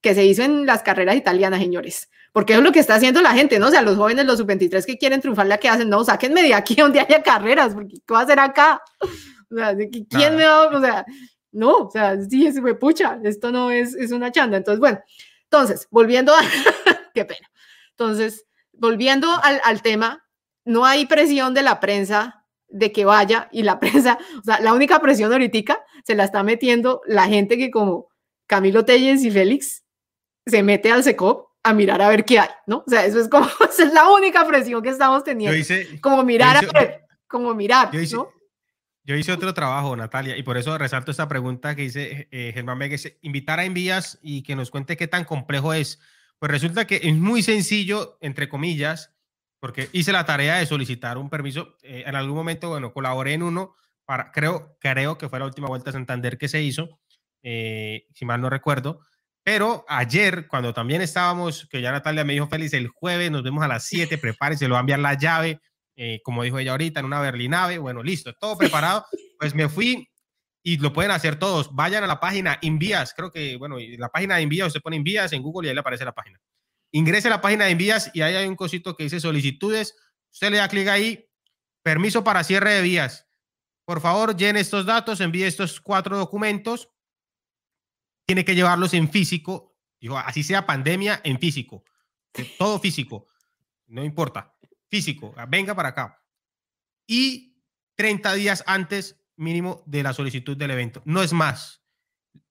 que se hizo en las carreras italianas, señores. Porque eso es lo que está haciendo la gente, ¿no? O sea, los jóvenes, los sub-23 que quieren triunfar, ¿la que hacen? No, sáquenme de aquí donde haya carreras, porque ¿qué va a hacer acá? O sea, ¿quién me va? O sea, no, o sea, sí, es pucha, esto no es, es una chanda. Entonces, bueno, entonces, volviendo a, qué pena. Entonces, volviendo al, al tema, no hay presión de la prensa de que vaya y la prensa, o sea, la única presión ahorita se la está metiendo la gente que como Camilo Telles y Félix se mete al SECOP a mirar a ver qué hay, ¿no? O sea, eso es como, esa es la única presión que estamos teniendo. como mirar a ver, como mirar, ¿no? Yo hice otro trabajo, Natalia, y por eso resalto esta pregunta que dice eh, Germán Megues, invitar a Envías y que nos cuente qué tan complejo es. Pues resulta que es muy sencillo, entre comillas, porque hice la tarea de solicitar un permiso. Eh, en algún momento, bueno, colaboré en uno, para, creo, creo que fue la última vuelta a Santander que se hizo, eh, si mal no recuerdo. Pero ayer, cuando también estábamos, que ya Natalia me dijo, feliz el jueves nos vemos a las 7, prepárese, lo va a enviar la llave eh, como dijo ella ahorita, en una berlinave, bueno, listo, todo preparado, pues me fui y lo pueden hacer todos. Vayan a la página Envías, creo que, bueno, la página de Envías, usted pone Envías en Google y ahí le aparece la página. Ingrese a la página de Envías y ahí hay un cosito que dice solicitudes. Usted le da clic ahí, permiso para cierre de vías. Por favor, llene estos datos, envíe estos cuatro documentos. Tiene que llevarlos en físico, así sea pandemia, en físico. Todo físico, no importa físico, venga para acá. Y 30 días antes mínimo de la solicitud del evento. No es más.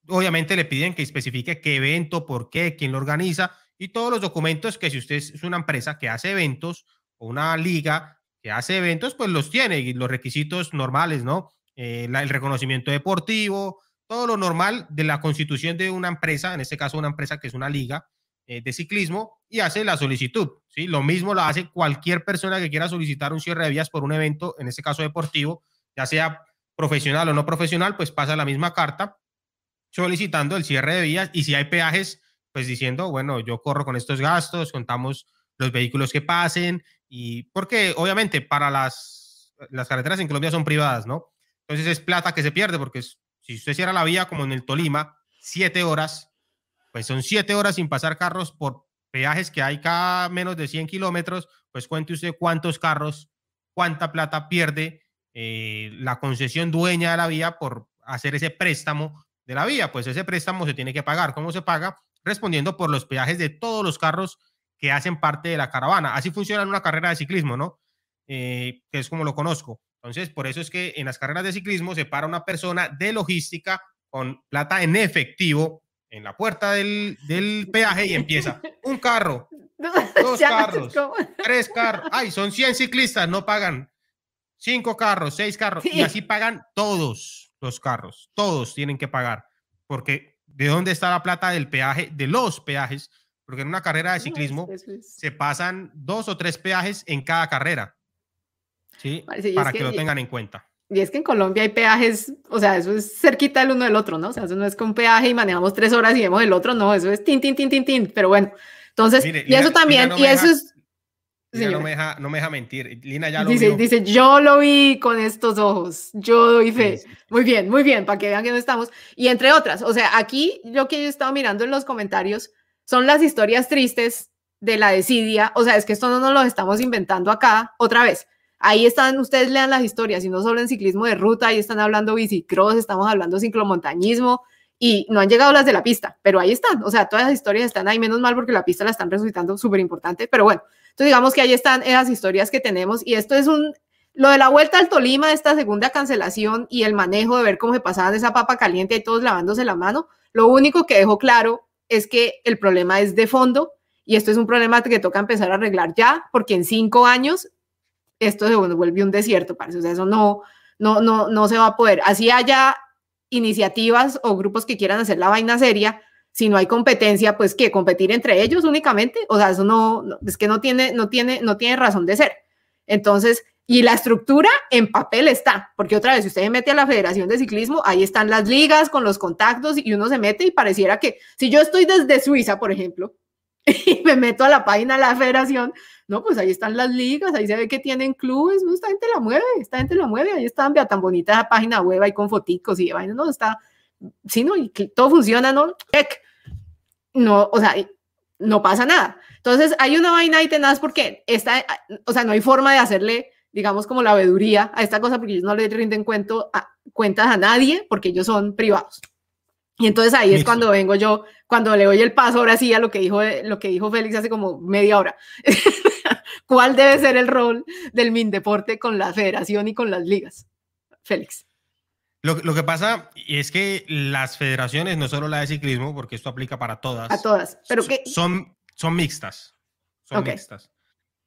Obviamente le piden que especifique qué evento, por qué, quién lo organiza y todos los documentos que si usted es una empresa que hace eventos o una liga que hace eventos, pues los tiene y los requisitos normales, ¿no? Eh, el reconocimiento deportivo, todo lo normal de la constitución de una empresa, en este caso una empresa que es una liga, eh, de ciclismo y hace la solicitud. ¿sí? Lo mismo lo hace cualquier persona que quiera solicitar un cierre de vías por un evento, en este caso deportivo, ya sea profesional o no profesional, pues pasa la misma carta solicitando el cierre de vías y si hay peajes, pues diciendo, bueno, yo corro con estos gastos, contamos los vehículos que pasen y porque obviamente para las, las carreteras en Colombia son privadas, ¿no? Entonces es plata que se pierde porque si usted cierra la vía como en el Tolima, siete horas, pues son siete horas sin pasar carros por peajes que hay cada menos de 100 kilómetros, pues cuente usted cuántos carros, cuánta plata pierde eh, la concesión dueña de la vía por hacer ese préstamo de la vía. Pues ese préstamo se tiene que pagar. ¿Cómo se paga? Respondiendo por los peajes de todos los carros que hacen parte de la caravana. Así funciona en una carrera de ciclismo, ¿no? Eh, que es como lo conozco. Entonces, por eso es que en las carreras de ciclismo se para una persona de logística con plata en efectivo en la puerta del, del peaje y empieza un carro, dos carros, tres carros. Ay, son 100 ciclistas, no pagan cinco carros, seis carros. Y así pagan todos los carros, todos tienen que pagar. Porque ¿de dónde está la plata del peaje, de los peajes? Porque en una carrera de ciclismo se pasan dos o tres peajes en cada carrera. ¿Sí? Para que, que lo tengan en cuenta. Y es que en Colombia hay peajes, o sea, eso es cerquita el uno del otro, ¿no? O sea, eso no es que un peaje y manejamos tres horas y vemos el otro, no, eso es tin, tin, tin, tin, tin. Pero bueno, entonces, y eso también, y eso es... Lina no, me deja, no me deja mentir. Lina ya lo dice, vio. Dice, yo lo vi con estos ojos, yo doy fe. Muy bien, muy bien, para que vean que no estamos. Y entre otras, o sea, aquí lo que yo he estado mirando en los comentarios son las historias tristes de la desidia. O sea, es que esto no nos lo estamos inventando acá otra vez. Ahí están, ustedes lean las historias, y no solo en ciclismo de ruta, ahí están hablando bicicross, estamos hablando ciclomontañismo, y no han llegado las de la pista, pero ahí están, o sea, todas las historias están ahí, menos mal porque la pista la están resucitando súper importante, pero bueno, entonces digamos que ahí están esas historias que tenemos, y esto es un, lo de la vuelta al Tolima, esta segunda cancelación y el manejo de ver cómo se pasaban esa papa caliente y todos lavándose la mano, lo único que dejó claro es que el problema es de fondo y esto es un problema que toca empezar a arreglar ya, porque en cinco años esto se vuelve un desierto, parece. O sea, eso no, no, no, no se va a poder. Así haya iniciativas o grupos que quieran hacer la vaina seria, si no hay competencia, pues que competir entre ellos únicamente, o sea, eso no, es que no tiene, no tiene, no tiene razón de ser. Entonces, y la estructura en papel está, porque otra vez, si usted se mete a la Federación de Ciclismo, ahí están las ligas con los contactos y uno se mete y pareciera que, si yo estoy desde Suiza, por ejemplo, y me meto a la página de la federación, no, pues ahí están las ligas, ahí se ve que tienen clubes, no, esta gente la mueve, esta gente la mueve, ahí están, vea tan bonita esa página web ahí con foticos y vaina, no, está, sí, no, y que todo funciona, ¿no? Check. no, o sea, no pasa nada. Entonces, hay una vaina ahí tenaz porque esta, o sea, no hay forma de hacerle, digamos, como la veduría a esta cosa porque ellos no le rinden cuento a, cuentas a nadie porque ellos son privados. Y entonces ahí es cuando vengo yo, cuando le doy el paso ahora sí a lo que dijo, lo que dijo Félix hace como media hora. ¿Cuál debe ser el rol del Mindeporte con la federación y con las ligas? Félix. Lo, lo, que pasa es que las federaciones, no solo la de ciclismo, porque esto aplica para todas. A todas, pero que... Son, son mixtas. Son mixtas.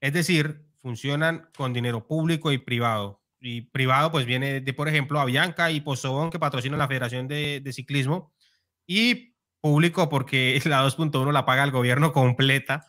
Es decir, funcionan con dinero público y privado. Y privado, pues viene de, por ejemplo, Avianca y Pozobón, que patrocinan la Federación de, de Ciclismo. Y público, porque la 2.1 la paga el gobierno completa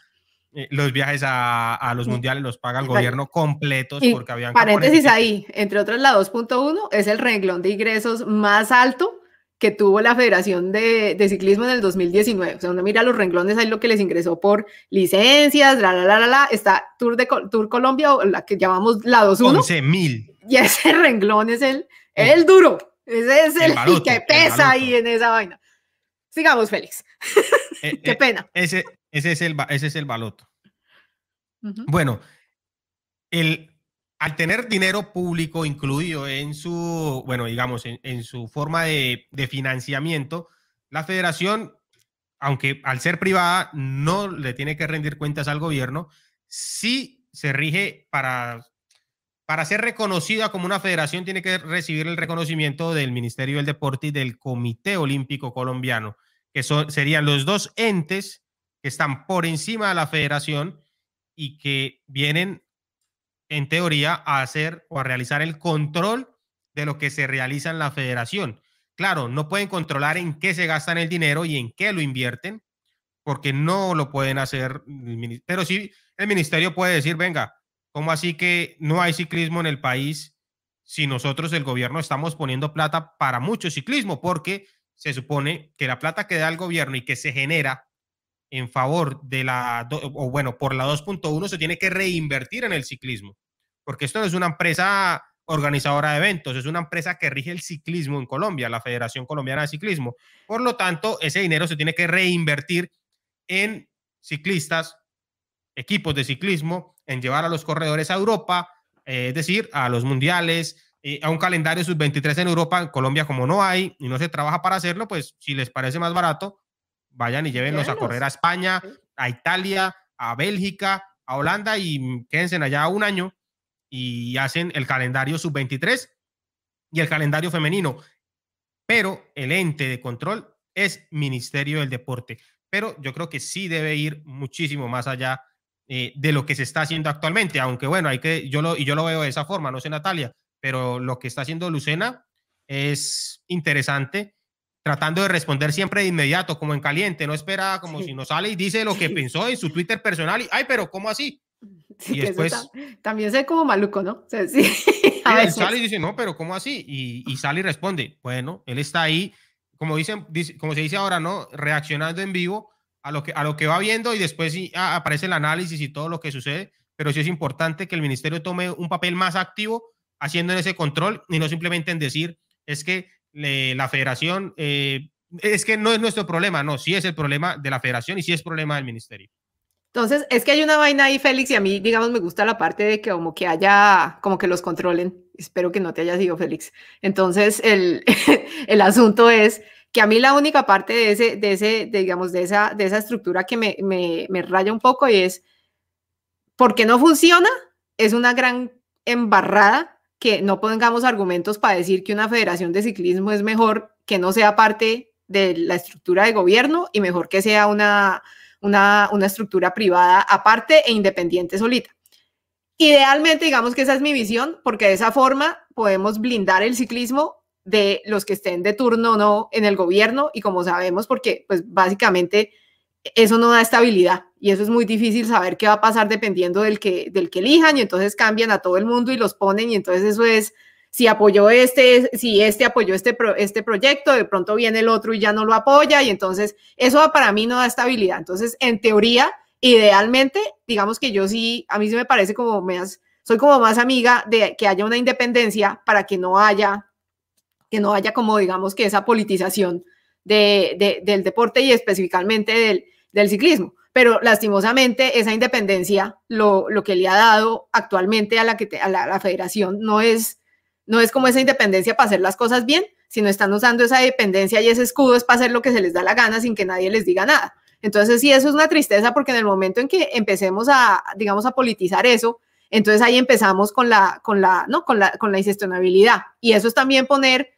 los viajes a, a, los mundiales los paga el gobierno completos porque habían paréntesis ahí entre otras la 2.1 es el renglón de ingresos más alto que tuvo la Federación de, de, Ciclismo en el 2019. O sea, uno mira los renglones, ahí lo que les ingresó por licencias, la, la, la, la, la, está Tour, de, Tour Colombia, o la que llamamos la 2.1. 11 mil. Y ese renglón es el, el duro, ese es el, el que pesa ahí en esa vaina. Sigamos, Félix. Eh, Qué eh, pena. Ese, ese es el, ese es el baloto. Bueno, el, al tener dinero público incluido en su, bueno, digamos, en, su forma de, financiamiento, la federación, aunque al ser privada no le tiene que rendir cuentas al gobierno, sí se rige para, para ser reconocida como una federación, tiene que recibir el reconocimiento del Ministerio del Deporte y del Comité Olímpico Colombiano, que serían los dos entes que están por encima de la federación y que vienen, en teoría, a hacer o a realizar el control de lo que se realiza en la federación. Claro, no pueden controlar en qué se gastan el dinero y en qué lo invierten, porque no lo pueden hacer, pero sí el ministerio puede decir, venga, ¿cómo así que no hay ciclismo en el país si nosotros, el gobierno, estamos poniendo plata para mucho ciclismo? Porque se supone que la plata que da el gobierno y que se genera en favor de la, o bueno, por la 2.1 se tiene que reinvertir en el ciclismo, porque esto no es una empresa organizadora de eventos, es una empresa que rige el ciclismo en Colombia, la Federación Colombiana de Ciclismo. Por lo tanto, ese dinero se tiene que reinvertir en ciclistas, equipos de ciclismo, en llevar a los corredores a Europa, eh, es decir, a los mundiales, eh, a un calendario sub-23 en Europa, en Colombia como no hay y no se trabaja para hacerlo, pues si les parece más barato, vayan y llévenlos a correr a España, a Italia, a Bélgica, a Holanda y quédense allá un año y hacen el calendario sub-23 y el calendario femenino. Pero el ente de control es Ministerio del Deporte. Pero yo creo que sí debe ir muchísimo más allá eh, de lo que se está haciendo actualmente, aunque bueno, hay que, yo lo, y yo lo veo de esa forma, no sé Natalia, pero lo que está haciendo Lucena es interesante tratando de responder siempre de inmediato, como en caliente, no espera como si no sale y dice lo que pensó en su Twitter personal y, ay, pero ¿cómo así? y después... también sé como maluco, ¿no? sí, él sale y dice, no, pero ¿cómo así? Y, y, sale y responde, bueno, él está ahí, como, dicen, como se dice ahora, ¿no? Reaccionando en vivo a lo que, a lo que va viendo y después sí, ah, aparece el análisis y todo lo que sucede, pero sí es importante que el ministerio tome un papel más activo haciendo ese control y no simplemente en decir, es que la federación, eh, es que no es nuestro problema, no, sí es el problema de la federación y sí es problema del ministerio. Entonces, es que hay una vaina ahí, Félix, y a mí, digamos, me gusta la parte de que como que haya, como que los controlen. Espero que no te haya sido, Félix. Entonces, el, el asunto es que a mí la única parte de ese, de ese, digamos, de esa, de esa estructura que me, me, me raya un poco y es, ¿por qué no funciona? Es una gran embarrada que no pongamos argumentos para decir que una federación de ciclismo es mejor que no sea parte de la estructura de gobierno y mejor que sea una, una, una estructura privada aparte e independiente solita. Idealmente, digamos que esa es mi visión, porque de esa forma podemos blindar el ciclismo de los que estén de turno o no en el gobierno y como sabemos, porque pues básicamente eso no da estabilidad y eso es muy difícil saber qué va a pasar dependiendo del que, del que elijan y entonces cambian a todo el mundo y los ponen y entonces eso es, si apoyó este, si este apoyó este, este proyecto, de pronto viene el otro y ya no lo apoya y entonces eso para mí no da estabilidad. Entonces, en teoría, idealmente, digamos que yo sí, a mí sí me parece como más, soy como más amiga de que haya una independencia para que no haya, que no haya como digamos que esa politización del deporte y específicamente del, ciclismo. Pero lastimosamente esa independencia lo, que le ha dado actualmente a la, que a la, federación no es, no es como esa independencia para hacer las cosas bien, sino están usando esa dependencia y ese escudo es para hacer lo que se les da la gana sin que nadie les diga nada. Entonces sí, eso es una tristeza porque en el momento en que empecemos a, digamos, a politizar eso, entonces ahí empezamos con la, con la, ¿no? Con la, con la ingestionabilidad. Y eso es también poner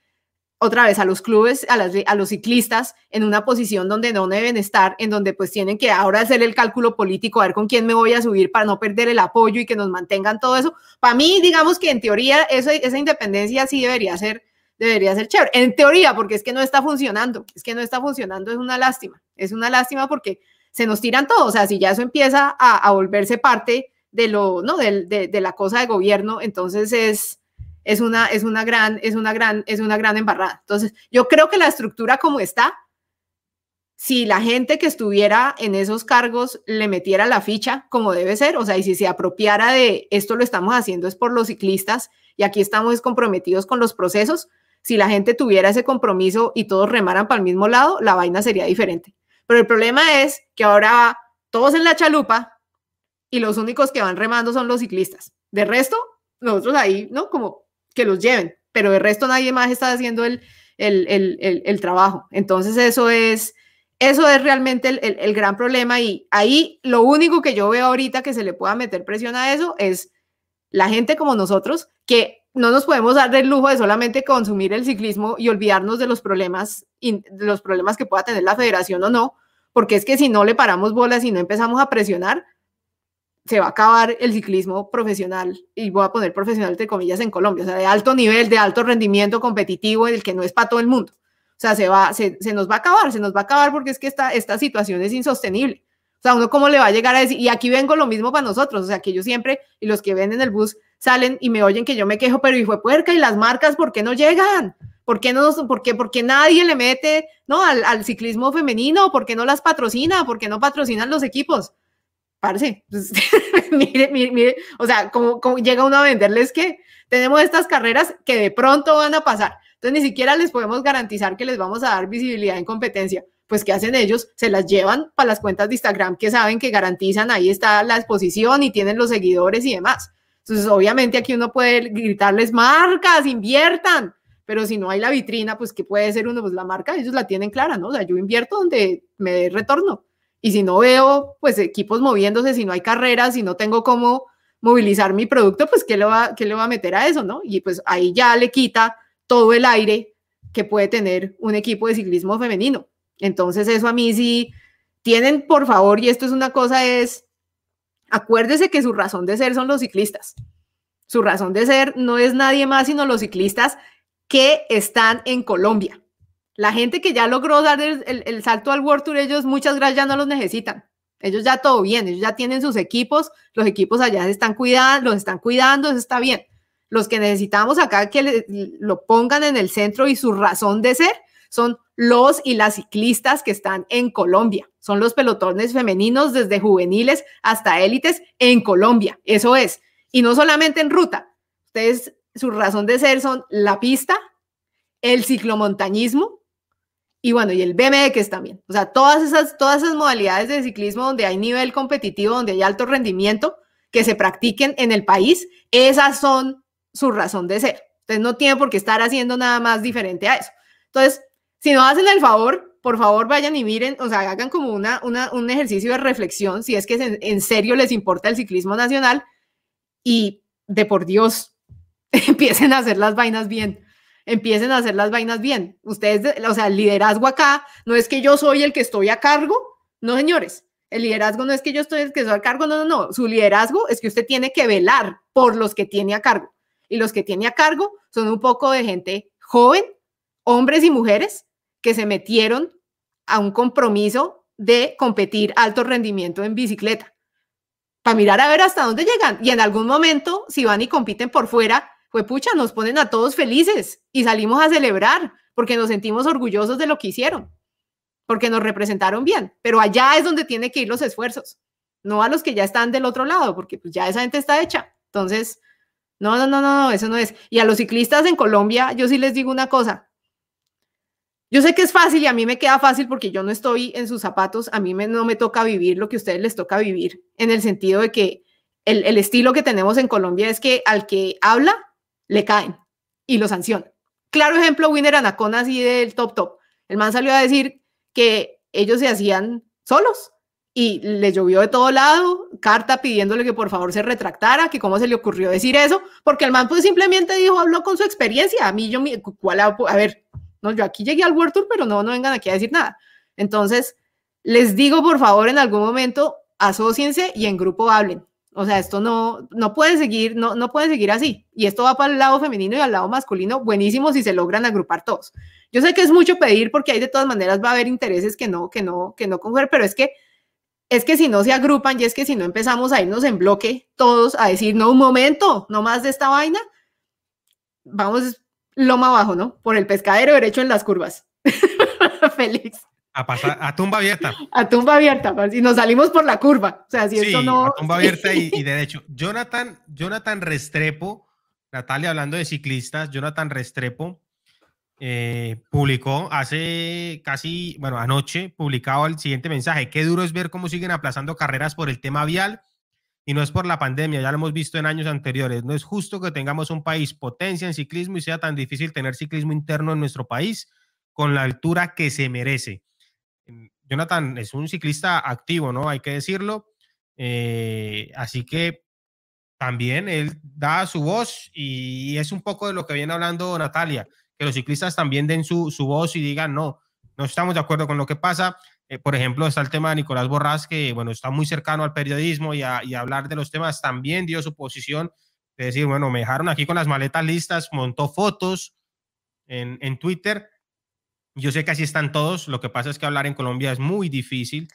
otra vez a los clubes, a, a, los ciclistas en una posición donde no deben estar, en donde pues tienen que ahora hacer el cálculo político, a ver con quién me voy a subir para no perder el apoyo y que nos mantengan todo eso. Para mí, digamos que en teoría eso, esa independencia sí debería ser, debería ser chévere. En teoría, porque es que no está funcionando, es que no está funcionando, es una lástima, es una lástima porque se nos tiran todos, o sea, si ya eso empieza a, volverse parte de lo, ¿no? De, de la cosa de gobierno, entonces es es una, es una gran, es una gran, es una gran embarrada. Entonces, yo creo que la estructura como está, si la gente que estuviera en esos cargos le metiera la ficha como debe ser, o sea, y si se apropiara de esto lo estamos haciendo es por los ciclistas y aquí estamos comprometidos con los procesos, si la gente tuviera ese compromiso y todos remaran para el mismo lado, la vaina sería diferente. Pero el problema es que ahora todos en la chalupa y los únicos que van remando son los ciclistas. De resto, nosotros ahí, ¿no? Como que los lleven, pero el resto nadie más está haciendo el, el, trabajo. Entonces eso es, eso es realmente el, gran problema y ahí lo único que yo veo ahorita que se le pueda meter presión a eso es la gente como nosotros que no nos podemos dar el lujo de solamente consumir el ciclismo y olvidarnos de los problemas, de los problemas que pueda tener la federación o no, porque es que si no le paramos bolas y no empezamos a presionar, se va a acabar el ciclismo profesional, y voy a poner profesional entre comillas en Colombia, o sea, de alto nivel, de alto rendimiento competitivo, el que no es para todo el mundo. O sea, se, va, se, nos va a acabar, se nos va a acabar porque es que esta, esta situación es insostenible. O sea, uno cómo le va a llegar a decir, y aquí vengo lo mismo para nosotros, o sea, que yo siempre, y los que ven en el bus salen y me oyen que yo me quejo, pero y fue puerca, y las marcas, ¿por qué no llegan? ¿Por qué, no, por qué, por qué nadie le mete ¿no? al, al ciclismo femenino? ¿Por qué no las patrocina? ¿Por qué no patrocinan los equipos? Parce, pues, mire, mire, mire, o sea, como, llega uno a venderles que tenemos estas carreras que de pronto van a pasar. Entonces ni siquiera les podemos garantizar que les vamos a dar visibilidad en competencia. Pues ¿qué hacen ellos? Se las llevan para las cuentas de Instagram que saben que garantizan, ahí está la exposición y tienen los seguidores y demás. Entonces obviamente aquí uno puede gritarles marcas, inviertan, pero si no hay la vitrina, pues ¿qué puede ser uno? Pues la marca, ellos la tienen clara, ¿no? O sea, yo invierto donde me dé retorno. Y si no veo, pues, equipos moviéndose, si no hay carreras, si no tengo cómo movilizar mi producto, pues, ¿qué le va, qué le va a meter a eso, no? Y pues ahí ya le quita todo el aire que puede tener un equipo de ciclismo femenino. Entonces, eso a mí sí, tienen, por favor, y esto es una cosa, es, acuérdese que su razón de ser son los ciclistas. Su razón de ser no es nadie más sino los ciclistas que están en Colombia. La gente que ya logró dar el, salto al World Tour, ellos muchas gracias ya no los necesitan. Ellos ya todo bien, ellos ya tienen sus equipos, los equipos allá se están cuidando, los están cuidando, eso está bien. Los que necesitamos acá que lo pongan en el centro y su razón de ser son los y las ciclistas que están en Colombia. Son los pelotones femeninos desde juveniles hasta élites en Colombia. Eso es. Y no solamente en ruta. Ustedes, su razón de ser son la pista, el ciclomontañismo, y bueno, y el BMX también. O sea, todas esas, todas esas modalidades de ciclismo donde hay nivel competitivo, donde hay alto rendimiento, que se practiquen en el país, esas son su razón de ser. Entonces no tiene por qué estar haciendo nada más diferente a eso. Entonces, si no hacen el favor, por favor vayan y miren, o sea, hagan como una, un ejercicio de reflexión, si es que en serio les importa el ciclismo nacional y de por Dios, empiecen a hacer las vainas bien empiecen a hacer las vainas bien. Ustedes, o sea, el liderazgo acá no es que yo soy el que estoy a cargo, no, señores. El liderazgo no es que yo estoy el que estoy a cargo, no, no, no. Su liderazgo es que usted tiene que velar por los que tiene a cargo. Y los que tiene a cargo son un poco de gente joven, hombres y mujeres, que se metieron a un compromiso de competir alto rendimiento en bicicleta. Para mirar a ver hasta dónde llegan. Y en algún momento, si van y compiten por fuera, fue pucha, nos ponen a todos felices y salimos a celebrar porque nos sentimos orgullosos de lo que hicieron, porque nos representaron bien, pero allá es donde tiene que ir los esfuerzos, no a los que ya están del otro lado, porque pues ya esa gente está hecha. Entonces, no, no, no, no, eso no es. Y a los ciclistas en Colombia, yo sí les digo una cosa. Yo sé que es fácil y a mí me queda fácil porque yo no estoy en sus zapatos, a mí no me toca vivir lo que a ustedes les toca vivir, en el sentido de que el, el estilo que tenemos en Colombia es que al que habla, le caen y lo sancionan. Claro ejemplo, Winner Anacona así del top top. El man salió a decir que ellos se hacían solos y le llovió de todo lado, carta pidiéndole que por favor se retractara, que cómo se le ocurrió decir eso, porque el man pues simplemente dijo, habló con su experiencia, a mí yo, ¿cuál, a ver, no, yo aquí llegué al World Tour, pero no, no vengan aquí a decir nada. Entonces, les digo por favor en algún momento, asóciense y en grupo hablen. O sea, esto no, no puede seguir, no, no puede seguir así. Y esto va para el lado femenino y al lado masculino, buenísimo si se logran agrupar todos. Yo sé que es mucho pedir porque hay de todas maneras va a haber intereses que no, que no, que no coger, pero es que es que si no se agrupan y es que si no empezamos a irnos en bloque todos a decir, no, un momento, no más de esta vaina, vamos loma abajo, ¿no? Por el pescadero derecho en las curvas. Félix. A, pasar, a tumba abierta. A tumba abierta, pues, y nos salimos por la curva. O sea, si esto no. A tumba abierta y, y, derecho. Jonathan, Jonathan Restrepo, Natalia hablando de ciclistas, Jonathan Restrepo eh, publicó hace casi, bueno, anoche, publicado el siguiente mensaje. Qué duro es ver cómo siguen aplazando carreras por el tema vial y no es por la pandemia, ya lo hemos visto en años anteriores. No es justo que tengamos un país potencia en ciclismo y sea tan difícil tener ciclismo interno en nuestro país con la altura que se merece. Jonathan es un ciclista activo, ¿no? Hay que decirlo. Eh, así que también él da su voz y es un poco de lo que viene hablando Natalia que los ciclistas también den su, su voz y digan, no, no estamos de acuerdo con lo que pasa. Eh, por ejemplo, está el tema de Nicolás Borrás, que bueno, está muy cercano al periodismo y a, y hablar de los temas, también dio su posición de decir, bueno, me dejaron aquí con las maletas listas, montó fotos en, en Twitter. Yo sé que así están todos, lo que pasa es que hablar en Colombia es muy difícil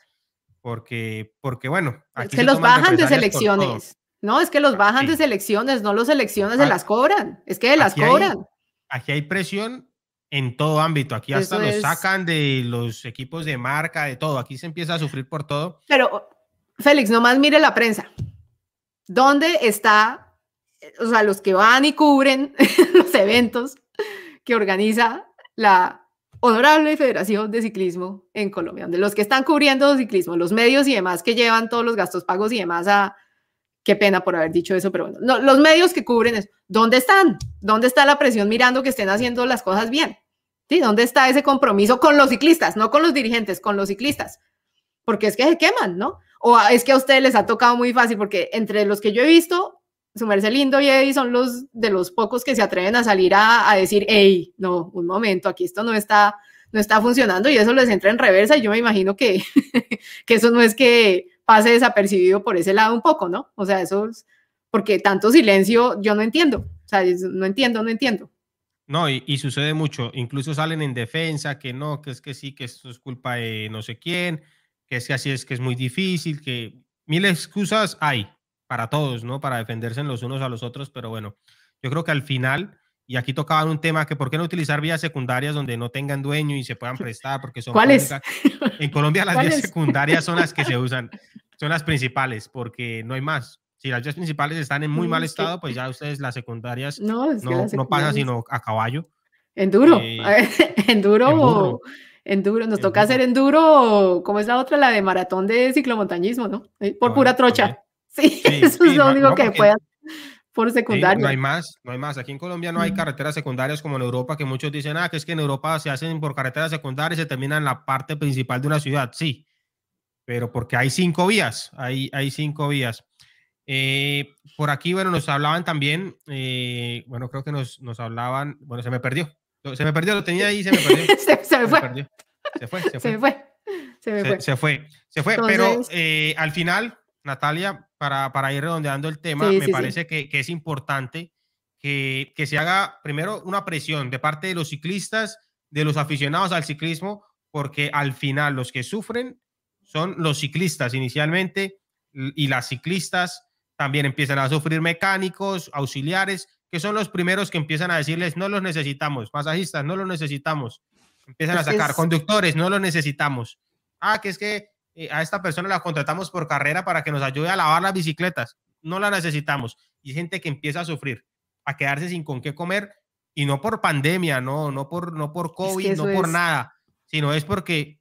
porque, porque bueno, aquí es que los bajan de selecciones. No, es que los bajan de selecciones, no los selecciones se las cobran, es que las cobran aquí hay presión en todo ámbito. Aquí hasta los sacan de los equipos de marca, de todo. Aquí se empieza a sufrir por todo. Pero, Félix, nomás mire la prensa. ¿Dónde está, o sea, los que van y cubren los eventos que organiza la Honorable Federación de Ciclismo en Colombia? Donde los que están cubriendo ciclismo, los medios y demás que llevan todos los gastos pagos y demás a, Qué pena por haber dicho eso, pero bueno, no, los medios que cubren eso, ¿dónde están? ¿Dónde está la presión mirando que estén haciendo las cosas bien? ¿Sí? ¿Dónde está ese compromiso con los ciclistas? No con los dirigentes, con los ciclistas. Porque es que se queman, ¿no? O es que a ustedes les ha tocado muy fácil, porque entre los que yo he visto, su merced lindo y Eddie son los de los pocos que se atreven a salir a, a decir, hey, no, un momento, aquí esto no está, no está funcionando y eso les entra en reversa y yo me imagino que, que eso no es que pase desapercibido por ese lado un poco, ¿no? O sea, eso es porque tanto silencio yo no entiendo, o sea, no entiendo, no entiendo. No, y, sucede mucho, incluso salen en defensa, que no, que es que sí, que esto es culpa de no sé quién, que es que así es que es muy difícil, que mil excusas hay para todos, ¿no? Para defenderse los unos a los otros, pero bueno, yo creo que al final, y aquí tocaban un tema que por qué no utilizar vías secundarias donde no tengan dueño y se puedan prestar, porque son... ¿Cuáles? En Colombia las vías secundarias son las que se usan son las principales, porque no hay más. Si las vías principales están en muy mal estado, pues ya ustedes las secundarias no, no, pasa sino a caballo. Enduro, eh, enduro, enduro, nos toca hacer enduro, ¿cómo es la otra? La de maratón de ciclomontañismo, ¿no? Eh, por pura trocha. Sí, eso es lo único que puedan por secundaria. no hay más, no hay más. Aquí en Colombia no hay carreteras secundarias como en Europa, que muchos dicen, ah, que es que en Europa se hacen por carreteras secundarias y se terminan en la parte principal de una ciudad. Sí, pero porque hay cinco vías, hay, hay cinco vías. Eh, por aquí, bueno, nos hablaban también, eh, bueno, creo que nos, nos hablaban, bueno, se me perdió, se me perdió, lo tenía ahí, se me perdió. se, me fue. Se, fue. se, fue. Se me fue. Se, fue. Se fue. Pero eh, al final, Natalia, para, para ir redondeando el tema, me parece Que, que, es importante que, que se haga primero una presión de parte de los ciclistas, de los aficionados al ciclismo, porque al final los que sufren son los ciclistas inicialmente y las ciclistas también empiezan a sufrir mecánicos, auxiliares, que son los primeros que empiezan a decirles, no los necesitamos, masajistas, no los necesitamos. Empiezan a sacar conductores, no los necesitamos. Ah, que es que a esta persona la contratamos por carrera para que nos ayude a lavar las bicicletas. No la necesitamos. Y gente que empieza a sufrir, a quedarse sin con qué comer y no por pandemia, no, no por, no por COVID, no por nada, sino es porque,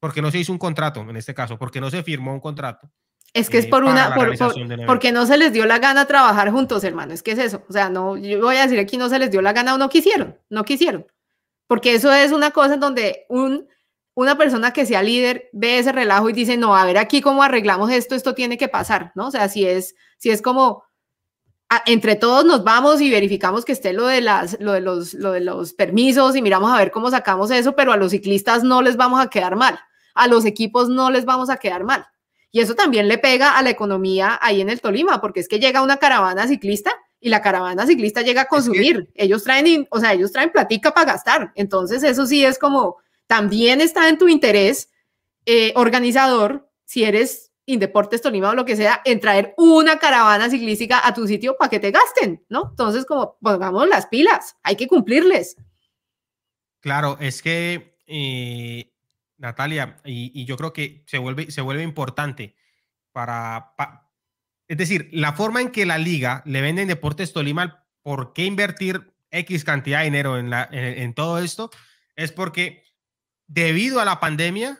porque no se hizo un contrato, en este caso, porque no se firmó un contrato. Es que es eh, por una, por, porque no se les dio la gana trabajar juntos, hermano, es que es eso. O sea, no, yo voy a decir aquí no se les dio la gana o no quisieron, no quisieron. Porque eso es una cosa en donde un, una persona que sea líder ve ese relajo y dice, no, a ver aquí cómo arreglamos esto, esto tiene que pasar, ¿no? O sea, si es, si es como, entre todos nos vamos y verificamos que esté lo de, las, lo, de los, lo de los permisos y miramos a ver cómo sacamos eso, pero a los ciclistas no les vamos a quedar mal, a los equipos no les vamos a quedar mal. Y eso también le pega a la economía ahí en el Tolima, porque es que llega una caravana ciclista y la caravana ciclista llega a consumir. Ellos traen, o sea, ellos traen platica para gastar. Entonces, eso sí es como, también está en tu interés eh, organizador, si eres Indeportes Tolima o lo que sea, en traer una caravana ciclística a tu sitio para que te gasten, ¿no? Entonces, como pongamos las pilas, hay que cumplirles. Claro, es que, eh, Natalia, y, yo creo que se vuelve, se vuelve importante para, es decir, la forma en que la liga le vende en Deportes Tolima, ¿por qué invertir X cantidad de dinero en, la, en todo esto? Es porque debido a la pandemia,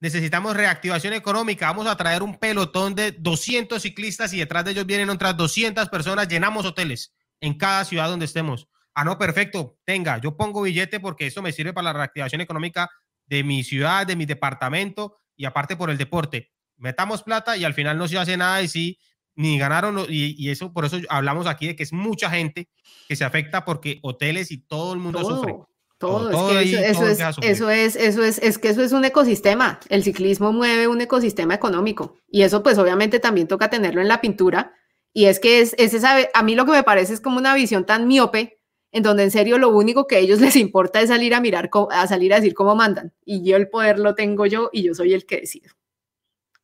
necesitamos reactivación económica. Vamos a traer un pelotón de 200 ciclistas y detrás de ellos vienen otras 200 personas. Llenamos hoteles en cada ciudad donde estemos. Ah, no, perfecto. Tenga, yo pongo billete porque eso me sirve para la reactivación económica de mi ciudad, de mi departamento y aparte por el deporte. Metamos plata y al final no se hace nada y sí, ni ganaron. Y, eso, por eso hablamos aquí de que es mucha gente que se afecta porque hoteles y todo el mundo sufre. Todo, es que eso, es, eso es, eso es, es que eso es un ecosistema. El ciclismo mueve un ecosistema económico y eso pues obviamente también toca tenerlo en la pintura. Y es que es, es esa, a mí lo que me parece es como una visión tan miope en donde en serio lo único que a ellos les importa es salir a mirar, a salir a decir cómo mandan. Y yo el poder lo tengo yo y yo soy el que decido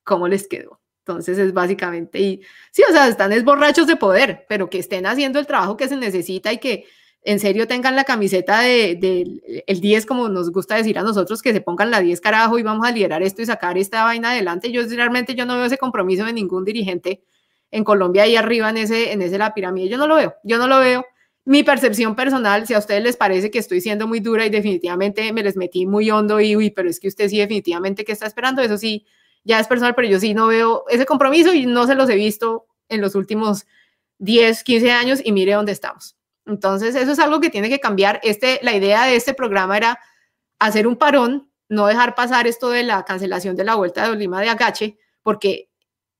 cómo les quedó. Entonces es básicamente, y sí, o sea, están es borrachos de poder, pero que estén haciendo el trabajo que se necesita y que en serio tengan la camiseta del de, el 10, como nos gusta decir a nosotros, que se pongan la 10 carajo y vamos a liderar esto y sacar esta vaina adelante. Yo realmente yo no veo ese compromiso de ningún dirigente en Colombia ahí arriba en ese, en ese la pirámide. Yo no lo veo, yo no lo veo. Mi percepción personal, si a ustedes les parece que estoy siendo muy dura y definitivamente me les metí muy hondo y, uy, pero es que usted sí definitivamente que está esperando, eso sí, ya es personal, pero yo sí no veo ese compromiso y no se los he visto en los últimos 10, 15 años y mire dónde estamos. Entonces, eso es algo que tiene que cambiar. Este, la idea de este programa era hacer un parón, no dejar pasar esto de la cancelación de la vuelta de Olima de Agache, porque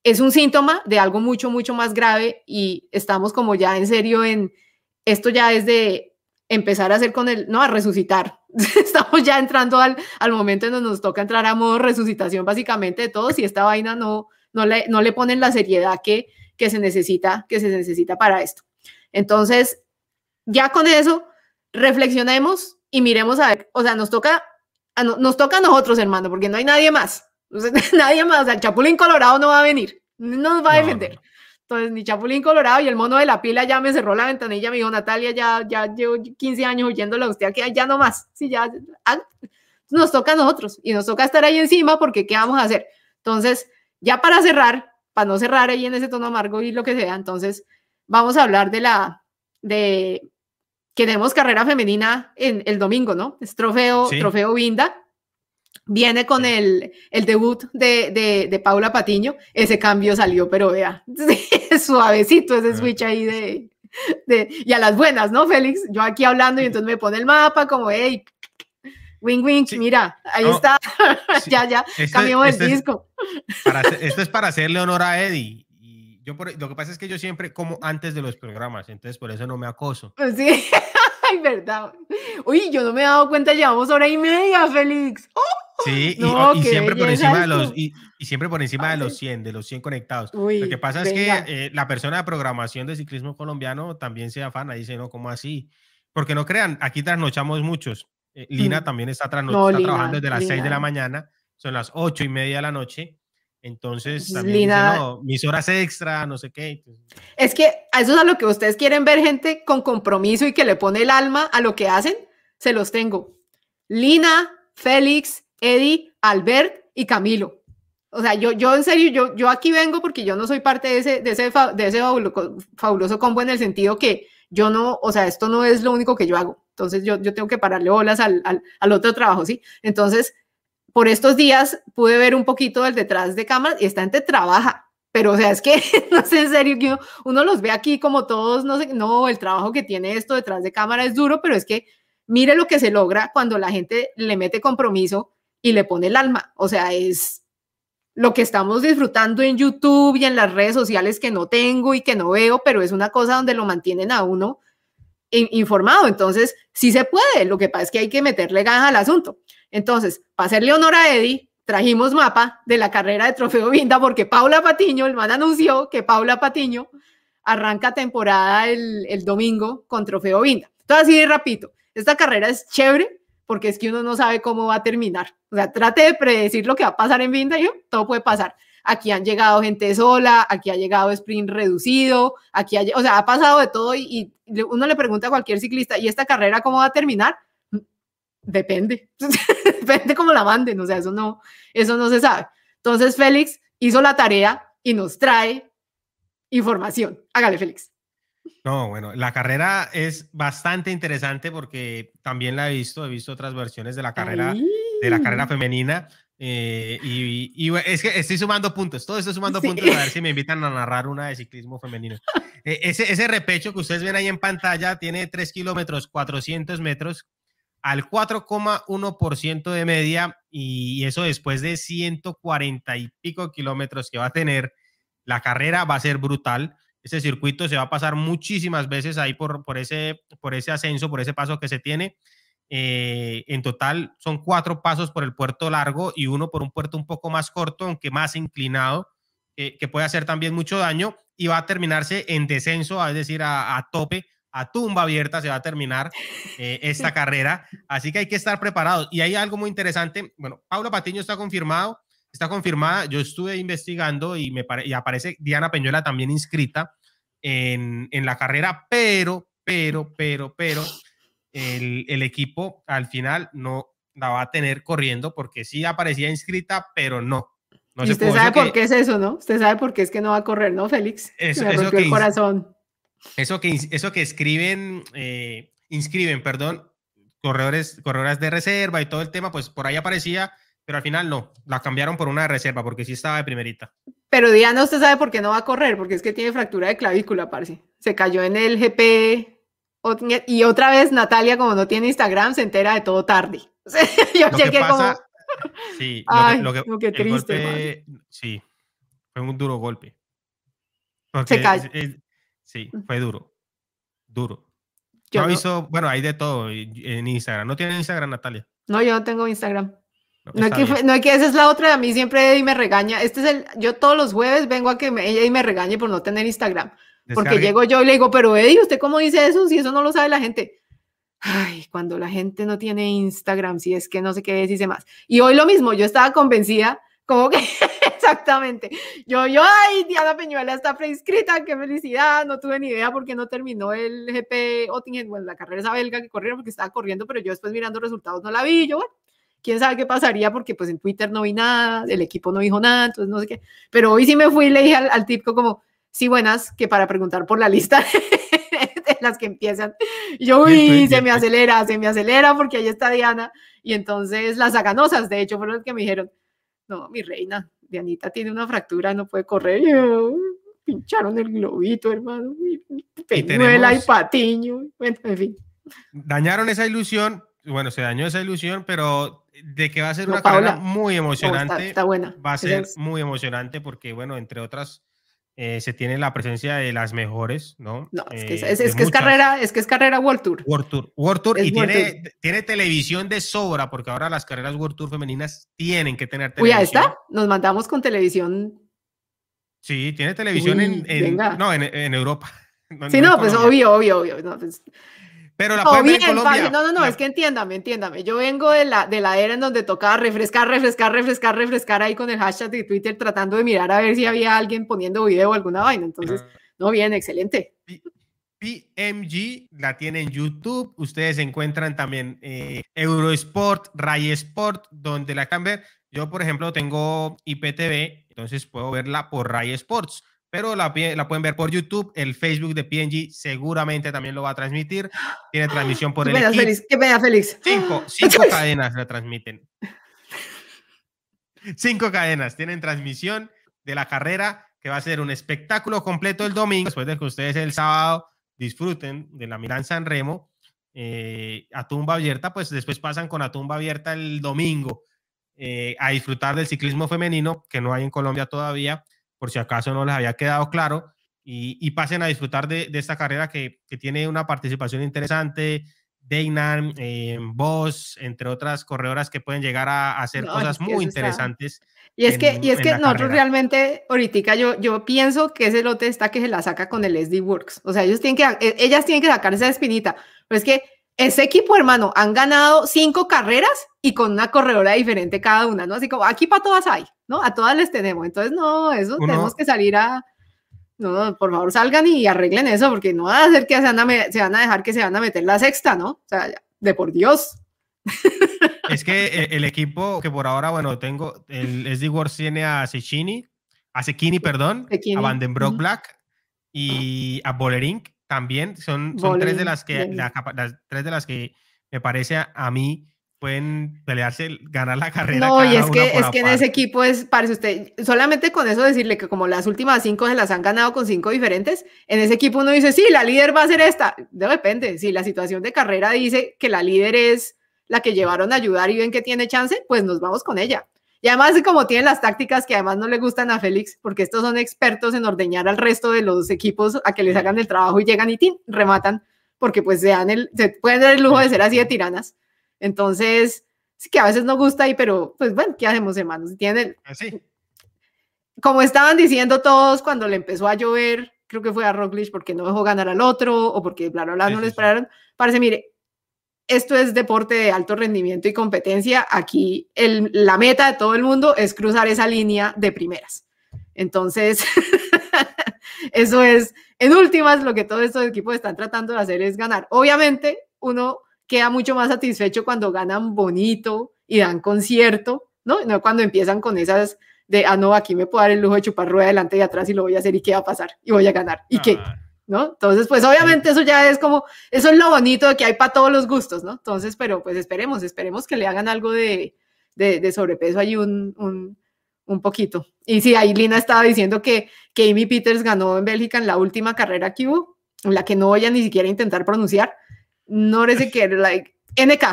es un síntoma de algo mucho, mucho más grave y estamos como ya en serio en esto ya es de empezar a hacer con el, no, a resucitar. Estamos ya entrando al, al momento en donde nos toca entrar a modo resucitación básicamente de todos y esta vaina no, no, le, no le ponen la seriedad que, que, se necesita, que se necesita para esto. Entonces, ya con eso, reflexionemos y miremos a ver, o sea, nos toca a, nos toca a nosotros, hermano, porque no hay nadie más. nadie más, o sea, el Chapulín Colorado no va a venir, no nos va a defender. Entonces, ni Chapulín Colorado y el mono de la pila ya me cerró la ventanilla, me dijo, Natalia, ya, ya llevo 15 años oyéndola a usted aquí, ya no más. Sí, ya, ah, nos toca a nosotros y nos toca estar ahí encima porque ¿qué vamos a hacer? Entonces, ya para cerrar, para no cerrar ahí en ese tono amargo y lo que sea, entonces vamos a hablar de la, de que tenemos carrera femenina en el domingo, ¿no? Es trofeo, trofeo Vinda. Viene con el, el debut de, de, de, Paula Patiño. Ese cambio salió, pero vea, suavecito ese switch ahí de, de, Y a las buenas, ¿no, Félix? Yo aquí hablando y entonces me pone el mapa como, hey, wing wing, mira, ahí está. ya, ya, cambiamos el disco. esto es para hacerle honor a Eddie yo lo que pasa es que yo siempre como antes de los programas, entonces por eso no me acoso. Pues sí, ay, verdad. Uy, yo no me he dado cuenta, llevamos hora y media, Félix. Sí, y, siempre por encima de los y, siempre por encima de los 100, de los 100 conectados. lo que pasa es que eh, la persona de programación de ciclismo colombiano también se afana, dice, no, ¿cómo así? Porque no crean, aquí trasnochamos muchos. Eh, Lina mm. también está, trabajando desde las 6 de la mañana, son las 8 y media de la noche entonces, también no, mis horas extra, no sé qué. Es que a eso es a lo que ustedes quieren ver gente con compromiso y que le pone el alma a lo que hacen, se los tengo. Lina, Félix, Eddie, Albert y Camilo. O sea, yo, yo en serio, yo, yo aquí vengo porque yo no soy parte de ese, de ese, de ese fabuloso, combo en el sentido que yo no, o sea, esto no es lo único que yo hago. Entonces yo, yo tengo que pararle bolas al, al, al otro trabajo, ¿sí? Entonces, por estos días pude ver un poquito del detrás de cámaras y esta gente trabaja. Pero, o sea, es que, no sé, en serio, que uno, uno los ve aquí como todos, no sé, no, el trabajo que tiene esto detrás de cámara es duro, pero es que mire lo que se logra cuando la gente le mete compromiso y le pone el alma. O sea, es lo que estamos disfrutando en YouTube y en las redes sociales que no tengo y que no veo, pero es una cosa donde lo mantienen a uno informado. Entonces, sí se puede. Lo que pasa es que hay que meterle ganas al asunto. Entonces, para hacerle honor a Eddie, trajimos mapa de la carrera de Trofeo Vinda porque Paula Patiño, el man anunció que Paula Patiño arranca temporada el, domingo con Trofeo Vinda. Entonces, así de rapidito, esta carrera es chévere porque es que uno no sabe cómo va a terminar. O sea, trate de predecir lo que va a pasar en Vinda y todo puede pasar. Aquí han llegado gente sola, aquí ha llegado sprint reducido, aquí ha, o sea, ha pasado de todo y uno le pregunta a cualquier ciclista, ¿y esta carrera cómo va a terminar? Depende, depende cómo la manden, o sea, eso no, eso no se sabe. Entonces, Félix hizo la tarea y nos trae información. Hágale, Félix. No, bueno, la carrera es bastante interesante porque también la he visto, he visto otras versiones de la carrera, de la carrera femenina. Eh, y, y, es que estoy sumando puntos, todo estoy sumando sí. puntos a ver si me invitan a narrar una de ciclismo femenino. Eh, ese, ese repecho que ustedes ven ahí en pantalla tiene 3 kilómetros 400 metros al 4,1% de media y eso después de 140 y pico kilómetros que va a tener, la carrera va a ser brutal ese circuito se va a pasar muchísimas veces ahí por, por, ese, por ese ascenso, por ese paso que se tiene. Eh, en total son cuatro pasos por el puerto largo y uno por un puerto un poco más corto, aunque más inclinado, eh, que puede hacer también mucho daño y va a terminarse en descenso, es decir, a, a tope, a tumba abierta se va a terminar eh, esta carrera. Así que hay que estar preparados. Y hay algo muy interesante. Bueno, Paula Patiño está confirmado está confirmada. Yo estuve investigando y, me y aparece Diana Peñuela también inscrita en, en, la carrera, pero, pero, pero, pero, el, el, equipo al final no la va a tener corriendo porque sí aparecía inscrita, pero no. no y usted sabe por que, qué es eso, ¿no? Usted sabe por qué es que no va a correr, ¿no, Félix? Eso, me eso que, el corazón. Eso que, eso que escriben, eh, inscriben, perdón, corredores, corredoras de reserva y todo el tema, pues por ahí aparecía pero al final no, la cambiaron por una de reserva porque sí estaba de primerita. Pero Diana, usted sabe por qué no va a correr, porque es que tiene fractura de clavícula, parce. Se cayó en el GP y otra vez Natalia, como no tiene Instagram, se entera de todo tarde. Yo lo chequé como... Sí, Ay, lo que, no, qué triste. Golpe, sí, fue un duro golpe. se cayó. Sí, fue duro. Duro. Yo no, no hizo, bueno, hay de todo en Instagram. ¿No tiene Instagram, Natalia? No, yo no tengo Instagram. No, no, es que, no, que esa es la otra, a mí siempre Eddie me regaña. Este es el, yo todos los jueves vengo a que me, ella me regañe por no tener Instagram. Porque llego yo y le digo, pero Eddie, ¿usted cómo dice eso? Si eso no lo sabe la gente. Ay, cuando la gente no tiene Instagram, si es que no sé qué dice más. Y hoy lo mismo, yo estaba convencida, como que exactamente. Yo, yo, ay, Diana Peñuela está preinscrita, qué felicidad, no tuve ni idea porque no terminó el GP Ottingen, bueno, la carrera esa belga que corrieron porque estaba corriendo, pero yo después mirando resultados no la vi, yo, bueno, quién sabe qué pasaría porque pues en Twitter no vi nada, el equipo no dijo nada, entonces no sé qué. Pero hoy sí me fui y le dije al, al tipo como, sí, buenas, que para preguntar por la lista de las que empiezan. Y yo, uy, se me acelera, se me acelera porque ahí está Diana. Y entonces las aganosas, de hecho, fueron las que me dijeron, no, mi reina, Dianita tiene una fractura, no puede correr. Yo, pincharon el globito, hermano. Peñuela y, y patiño. Bueno, en fin. Dañaron esa ilusión, bueno, se dañó esa ilusión, pero de que va a ser no, una Paula, carrera muy emocionante. No, está, está, buena. Va a ser es... muy emocionante porque, bueno, entre otras, eh, se tiene la presencia de las mejores, ¿no? No, es que, eh, es, es que es, carrera, es que es carrera World Tour. World Tour, World Tour y World tiene, Tour. tiene televisión de sobra porque ahora las carreras World Tour femeninas tienen que tener televisión. Uy, ahí está, nos mandamos con televisión. Sí, tiene televisión Uy, en, en no, en, en, Europa. No, sí, no, pues obvio, obvio, obvio. No, pues, pero la pueden bien, en Colombia. No, no, no, es que entiéndame, entiéndame. Yo vengo de la, de la era en donde tocaba refrescar, refrescar, refrescar, refrescar ahí con el hashtag de Twitter tratando de mirar a ver si había alguien poniendo video o alguna vaina. Entonces, no, bien, excelente. PMG la tiene en YouTube. Ustedes encuentran también eh, Eurosport, Ray Sport, donde la ver. Yo, por ejemplo, tengo IPTV, entonces puedo verla por Ray Sports pero la, la, pueden ver por YouTube. El Facebook de PNG seguramente también lo va a transmitir. Tiene transmisión por el equipo. Félix, qué pena, Félix. Cinco, cinco cadenas la transmiten. Cinco cadenas tienen transmisión de la carrera, que va a ser un espectáculo completo el domingo, después de que ustedes el sábado disfruten de la Milán San Remo eh, a tumba abierta, pues después pasan con a tumba abierta el domingo eh, a disfrutar del ciclismo femenino, que no hay en Colombia todavía, por si acaso no les había quedado claro, y, pasen a disfrutar de, esta carrera que, tiene una participación interesante. Deinan, eh, Voss, entre otras corredoras que pueden llegar a, hacer cosas muy interesantes. Y es que, y es que nosotros realmente, ahorita yo, yo pienso que ese lote está que se la saca con el SD Works. O sea, ellos tienen que, e, ellas tienen que sacar esa espinita. Pero es que ese equipo, hermano, han ganado cinco carreras y con una corredora diferente cada una, ¿no? Así como aquí para todas hay, ¿no? A todas les tenemos. Entonces, no, eso tenemos que salir a. No, por favor, salgan y arreglen eso, porque no va a ser que se van a, se van a dejar que se van a meter la sexta, ¿no? O sea, de por Dios. Es que eh, el equipo que por ahora, bueno, tengo, el SD Wars tiene a Sechini, a Sekini, perdón, a Vandenbroek Black y a Bolerink también. Son, son tres, de las que, las tres de las que me parece a, mí pueden pelearse, ganar la carrera. No, y es que, es que en ese equipo es, parece usted, solamente con eso decirle que como las últimas cinco se las han ganado con cinco diferentes, en ese equipo uno dice, sí, la líder va a ser esta. De repente, si la situación de carrera dice que la líder es la que llevaron a ayudar y ven que tiene chance, pues nos vamos con ella. Y además, como tienen las tácticas que además no le gustan a Félix, porque estos son expertos en ordeñar al resto de los equipos a que les hagan el trabajo y llegan y rematan, porque pues se, dan el, se pueden dar el lujo de ser así de tiranas. Entonces, sí que a veces no gusta ahí, pero pues bueno, ¿qué hacemos, hermanos? Tienen Así. Ah, como estaban diciendo todos cuando le empezó a llover, creo que fue a Roglic porque no dejó ganar al otro o porque bla, bla, bla, no le esperaron. Parece, mire, esto es deporte de alto rendimiento y competencia. Aquí el, la meta de todo el mundo es cruzar esa línea de primeras. Entonces, eso es, en últimas, lo que todos estos equipos están tratando de hacer es ganar. Obviamente, uno queda mucho más satisfecho cuando ganan bonito y dan concierto, ¿no? No cuando empiezan con esas de, ah, no, aquí me puedo dar el lujo de chupar rueda adelante y atrás y lo voy a hacer y qué va a pasar y voy a ganar. ¿Y qué? Ah. ¿no? Entonces, pues obviamente eso ya es como, eso es lo bonito de que hay para todos los gustos, ¿no? Entonces, pero pues esperemos, esperemos que le hagan algo de, de, sobrepeso ahí un, un, un, poquito. Y sí, ahí Lina estaba diciendo que, que Amy Peters ganó en Bélgica en la última carrera que hubo, la que no voy a ni siquiera intentar pronunciar, no sé qué, like, NK,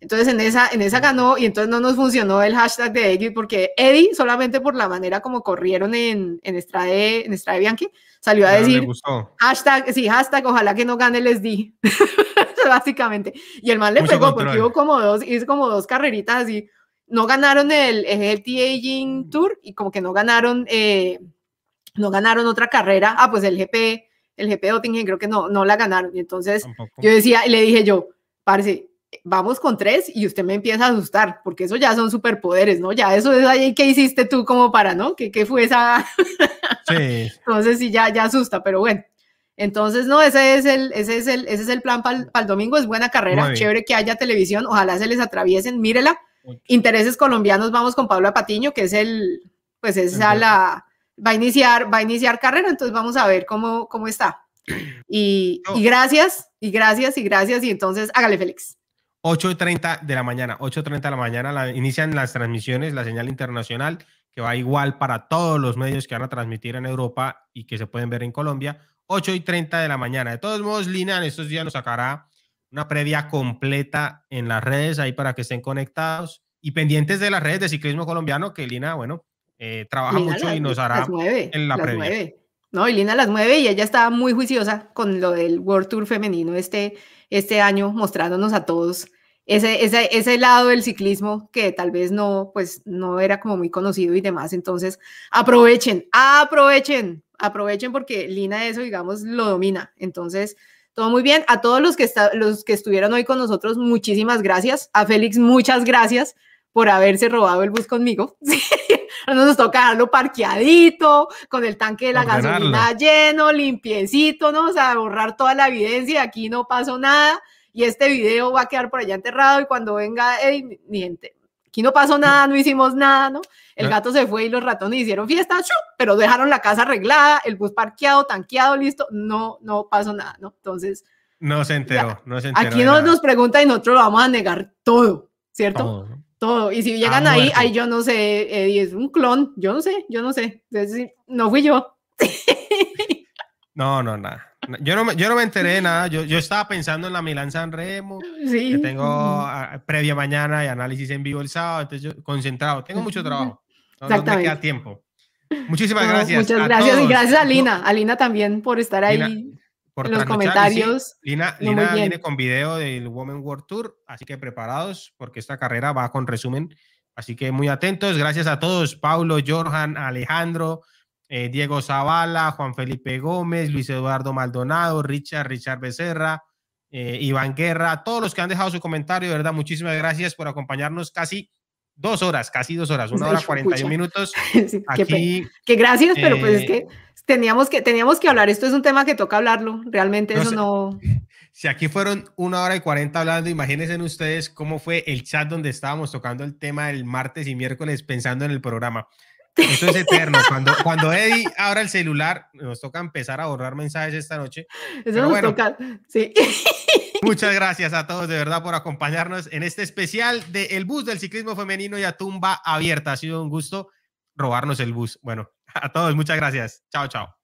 entonces en esa, en esa ganó y entonces no nos funcionó el hashtag de Eddie porque Eddie, solamente por la manera como corrieron en, en Estrade, en Estrade Bianchi, salió a decir hashtag, sí, hashtag, ojalá que no gane el SD. Básicamente. Y el mal le pegó porque hubo como dos, hizo como dos carreritas así. No ganaron el, el Aging Tour y como que no ganaron, eh, no ganaron otra carrera. Ah, pues el GP, el GP Ottingen creo que no, no la ganaron. Y entonces yo decía, le dije yo, parece, vamos con tres y usted me empieza a asustar, porque eso ya son superpoderes, ¿no? Ya eso es ahí que hiciste tú como para, ¿no? ¿Qué, qué fue esa? Sí. Entonces sí, ya, ya asusta, pero bueno. Entonces, no, ese es el, ese es el, ese es el plan para el domingo, es buena carrera, chévere que haya televisión, ojalá se les atraviesen, mírela. Intereses colombianos, vamos con Pablo Patiño, que es el, pues esa la, va a iniciar, va a iniciar carrera, entonces vamos a ver cómo, cómo está. Y, y gracias, y gracias, y gracias, y entonces hágale, Félix. 8.30 de la mañana, 8.30 de la mañana la, inician las transmisiones, la señal internacional, que va igual para todos los medios que van a transmitir en Europa y que se pueden ver en Colombia, 8 y 30 de la mañana. De todos modos, Lina en estos días nos sacará una previa completa en las redes ahí para que estén conectados y pendientes de las redes de ciclismo colombiano, que Lina, bueno, eh, trabaja mucho y nos hará en la previa. No, y Lina las mueve y ella está muy juiciosa con lo del World Tour femenino este este año mostrándonos a todos ese, ese, ese, lado del ciclismo que tal vez no, pues no era como muy conocido y demás. Entonces, aprovechen, aprovechen, aprovechen porque Lina eso, digamos, lo domina. Entonces, todo muy bien. A todos los que, está, los que estuvieron hoy con nosotros, muchísimas gracias. A Félix, muchas gracias por haberse robado el bus conmigo. nos toca dejarlo parqueadito, con el tanque de la gasolina lleno, limpiecito, ¿no? O sea, borrar toda la evidencia, aquí no pasó nada y este video va a quedar por allá enterrado y cuando venga, hey, mi gente, aquí no pasó nada, no hicimos nada, ¿no? El gato se fue y los ratones hicieron fiesta, pero dejaron la casa arreglada, el bus parqueado, tanqueado, listo, no, no pasó nada, ¿no? Entonces... No se enteró, no se enteró. Aquí nos, nos pregunta y nosotros lo vamos a negar todo, ¿cierto? Todo. Y si llegan ahí, ahí yo no sé, Eddie es un clon, yo no sé, yo no sé. no fui yo. No, no, nada. Yo no, yo no me enteré de nada. Yo, yo estaba pensando en la Milan San Remo. Sí. Que tengo previa mañana y análisis en vivo el sábado. Entonces, yo concentrado. Tengo mucho trabajo. No, no me queda tiempo. Muchísimas gracias. Muchas gracias. Y gracias a Lina. A Lina también por estar ahí por en los comentarios. Lina, Lina viene con video del Women World Tour. Así que preparados porque esta carrera va con resumen. Así que muy atentos. Gracias a todos. Paulo, Jorjan, Alejandro. Eh, Diego Zavala, Juan Felipe Gómez, Luis Eduardo Maldonado, Richard, Richard Becerra, eh, Iván Guerra, todos los que han dejado su comentario, de verdad, muchísimas gracias por acompañarnos casi dos horas, casi dos horas, una hora cuarenta y minutos. Aquí, que, gracias, pero pues es que eh, teníamos que teníamos que hablar. Esto es un tema que toca hablarlo. Realmente eso no. Si aquí fueron una hora y cuarenta hablando, imagínense ustedes cómo fue el chat donde estábamos tocando el tema el martes y miércoles pensando en el programa. Eso es eterno. Cuando, cuando Eddie abra el celular, nos toca empezar a borrar mensajes esta noche. Eso nos toca, sí. Muchas gracias a todos de verdad por acompañarnos en este especial de El Bus del Ciclismo Femenino y a Tumba Abierta. Ha sido un gusto robarnos el bus. Bueno, a todos, muchas gracias. Chao, chao.